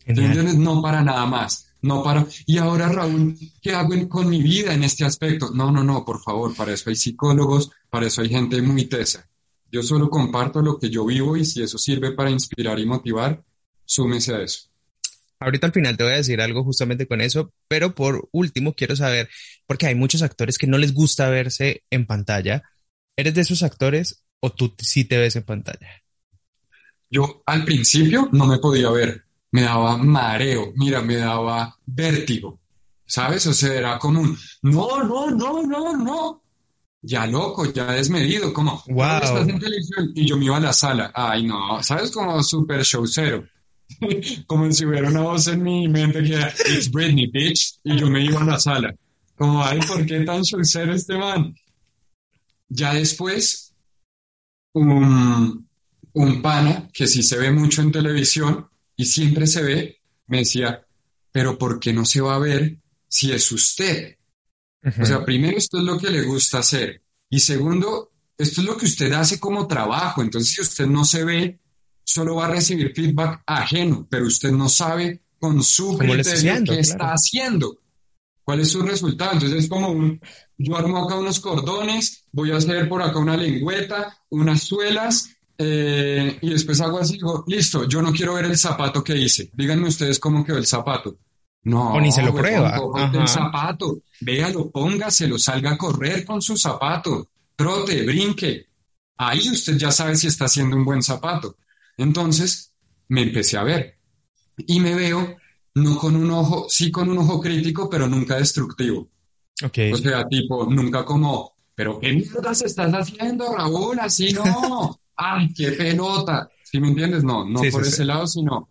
¿Entiendes? No para nada más. No para. Y ahora, Raúl, ¿qué hago con mi vida en este aspecto? No, no, no, por favor, para eso hay psicólogos, para eso hay gente muy tesa. Yo solo comparto lo que yo vivo y si eso sirve para inspirar y motivar, súmese a eso. Ahorita al final te voy a decir algo justamente con eso, pero por último quiero saber, porque hay muchos actores que no les gusta verse en pantalla. ¿Eres de esos actores o tú sí te ves en pantalla? Yo al principio no me podía ver, me daba mareo, mira, me daba vértigo, ¿sabes? O sea, era como un, no, no, no, no, no. Ya loco, ya desmedido, como, wow. estás en televisión? Y yo me iba a la sala, ay no, ¿sabes? Como super showcero. como si hubiera una voz en mi mente que era, it's Britney, bitch, y yo me iba a la sala. Como, ay, ¿por qué tan showcero este man? Ya después, un, un pana que sí se ve mucho en televisión y siempre se ve, me decía, pero ¿por qué no se va a ver si es usted? O sea, primero esto es lo que le gusta hacer y segundo, esto es lo que usted hace como trabajo. Entonces, si usted no se ve, solo va a recibir feedback ajeno, pero usted no sabe con su criterio qué está haciendo. ¿Cuál es su resultado? Entonces es como un, yo armo acá unos cordones, voy a hacer por acá una lengüeta, unas suelas, eh, y después hago así, digo, listo, yo no quiero ver el zapato que hice. Díganme ustedes cómo quedó el zapato. No, o ni se lo prueba. El zapato, véalo, póngaselo, salga a correr con su zapato, trote, brinque. Ahí usted ya sabe si está haciendo un buen zapato. Entonces, me empecé a ver y me veo no con un ojo, sí con un ojo crítico, pero nunca destructivo. Okay. O sea, tipo, nunca como, pero ¿qué mierdas estás haciendo, Raúl? Así no. ¡ay, qué pelota! ¿Sí me entiendes? No, no por ese lado, sino,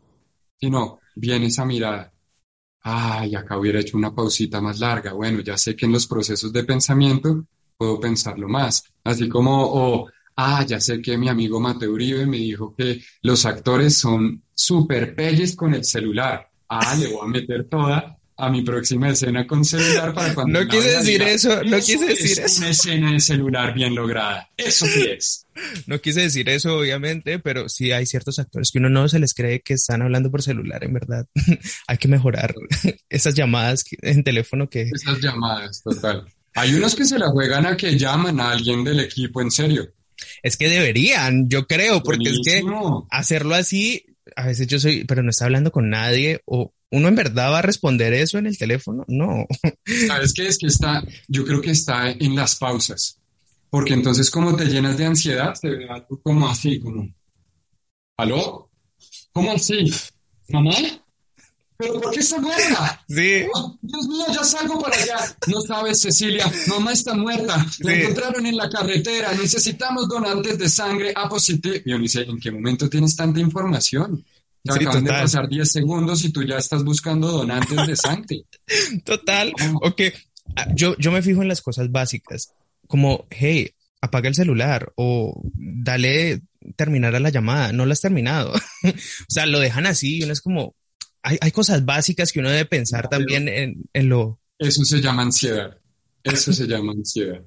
sino viene esa mirada. Ay, acá hubiera hecho una pausita más larga. Bueno, ya sé que en los procesos de pensamiento puedo pensarlo más. Así como, o, ah, ya sé que mi amigo Mateo Uribe me dijo que los actores son súper pelles con el celular. Ah, le voy a meter toda a mi próxima escena con celular para cuando... No quise decir eso, no quise decir es eso. Una escena de celular bien lograda. Eso sí es. No quise decir eso, obviamente, pero sí hay ciertos actores que uno no se les cree que están hablando por celular, en verdad. hay que mejorar esas llamadas en teléfono que... Esas llamadas, total. Hay unos que se la juegan a que llaman a alguien del equipo, en serio. Es que deberían, yo creo, porque es que hacerlo así, a veces yo soy, pero no está hablando con nadie o ¿Uno en verdad va a responder eso en el teléfono? No. ¿Sabes qué? Es que está, yo creo que está en las pausas. Porque entonces como te llenas de ansiedad, te ve algo como así, como, ¿aló? ¿Cómo así? ¿Mamá? ¿Pero por qué está muerta? Sí. Oh, Dios mío, ya salgo para allá. No sabes, Cecilia, mamá está muerta. La encontraron en la carretera. Necesitamos donantes de sangre A positivo. Yo ni sé en qué momento tienes tanta información. Te acaban de pasar 10 segundos y tú ya estás buscando donantes de sangre. Total. Ok. Ah, yo, yo me fijo en las cosas básicas, como, hey, apaga el celular o dale terminar a la llamada. No lo has terminado. o sea, lo dejan así y uno es como, hay, hay cosas básicas que uno debe pensar también en, en lo... Eso se llama ansiedad. Eso se llama ansiedad.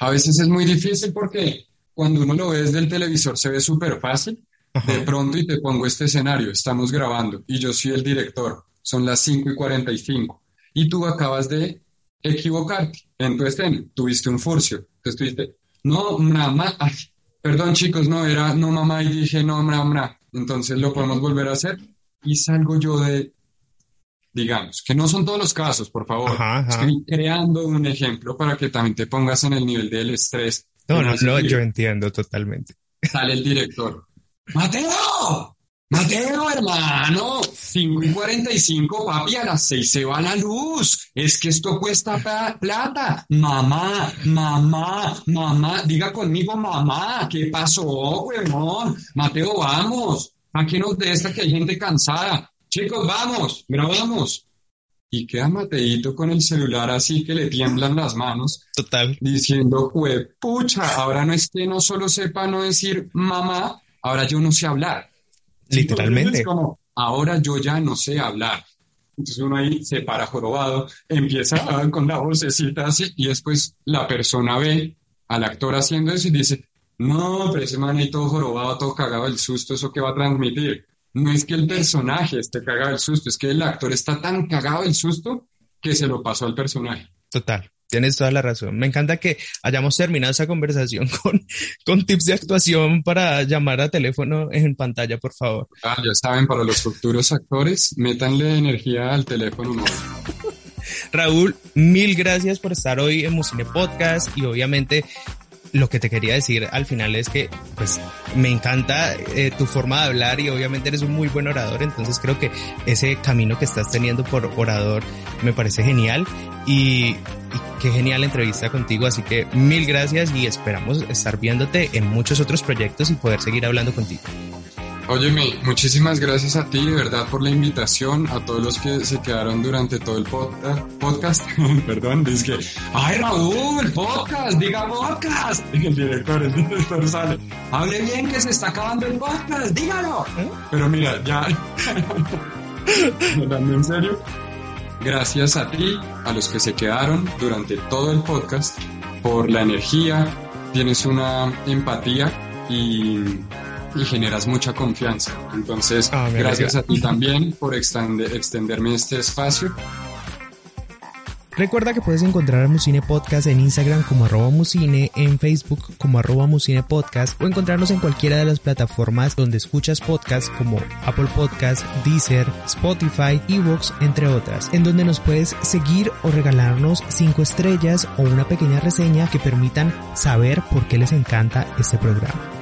A veces es muy difícil porque cuando uno lo ve desde el televisor se ve súper fácil, de pronto y te pongo este escenario, estamos grabando y yo soy el director, son las 5 y 45 y tú acabas de equivocarte. En tu escena, tuviste un furcio, entonces tuviste, no, mamá, perdón chicos, no, era no mamá y dije no, mamá, entonces lo podemos volver a hacer y salgo yo de, digamos, que no son todos los casos, por favor. Estoy creando un ejemplo para que también te pongas en el nivel del estrés. No, no, no, yo entiendo totalmente. Sale el director. Mateo, Mateo, hermano, 5 y 45, papi, a las 6 se va la luz. Es que esto cuesta plata. Mamá, mamá, mamá, diga conmigo, mamá, ¿qué pasó, huevón? Mateo, vamos. Aquí nos de esta que hay gente cansada. Chicos, vamos, grabamos. Y queda Mateito con el celular así que le tiemblan las manos. Total. Diciendo, pucha, ahora no es que no solo sepa no decir mamá, ahora yo no sé hablar. Literalmente. como, ahora yo ya no sé hablar. Entonces uno ahí se para jorobado, empieza a, con la vocecita así y después la persona ve al actor haciendo eso y dice, no, pero ese man ahí todo jorobado, todo cagado del susto, ¿eso que va a transmitir? No es que el personaje esté cagado del susto, es que el actor está tan cagado del susto que se lo pasó al personaje. Total. Tienes toda la razón. Me encanta que hayamos terminado esa conversación con, con tips de actuación para llamar a teléfono en pantalla, por favor. Ah, ya saben, para los futuros actores, métanle energía al teléfono Raúl, mil gracias por estar hoy en Musine Podcast y obviamente lo que te quería decir al final es que pues me encanta eh, tu forma de hablar y obviamente eres un muy buen orador, entonces creo que ese camino que estás teniendo por orador me parece genial y, qué genial entrevista contigo, así que mil gracias y esperamos estar viéndote en muchos otros proyectos y poder seguir hablando contigo. Óyeme, muchísimas gracias a ti, de verdad, por la invitación, a todos los que se quedaron durante todo el podcast. Perdón, dice que, ¡ay, Raúl, podcast! ¡Diga podcast! Y el director, el director sale, ¡hable bien que se está acabando el podcast! ¡Dígalo! Pero mira, ya, hablando en serio, gracias a ti, a los que se quedaron durante todo el podcast, por la energía, tienes una empatía y y generas mucha confianza. Entonces, ah, gracias a ti también por extenderme este espacio. Recuerda que puedes encontrar a Musine Podcast en Instagram como arroba Musine, en Facebook como arroba Musine Podcast o encontrarnos en cualquiera de las plataformas donde escuchas podcasts como Apple Podcast, Deezer, Spotify, Evox, entre otras, en donde nos puedes seguir o regalarnos 5 estrellas o una pequeña reseña que permitan saber por qué les encanta este programa.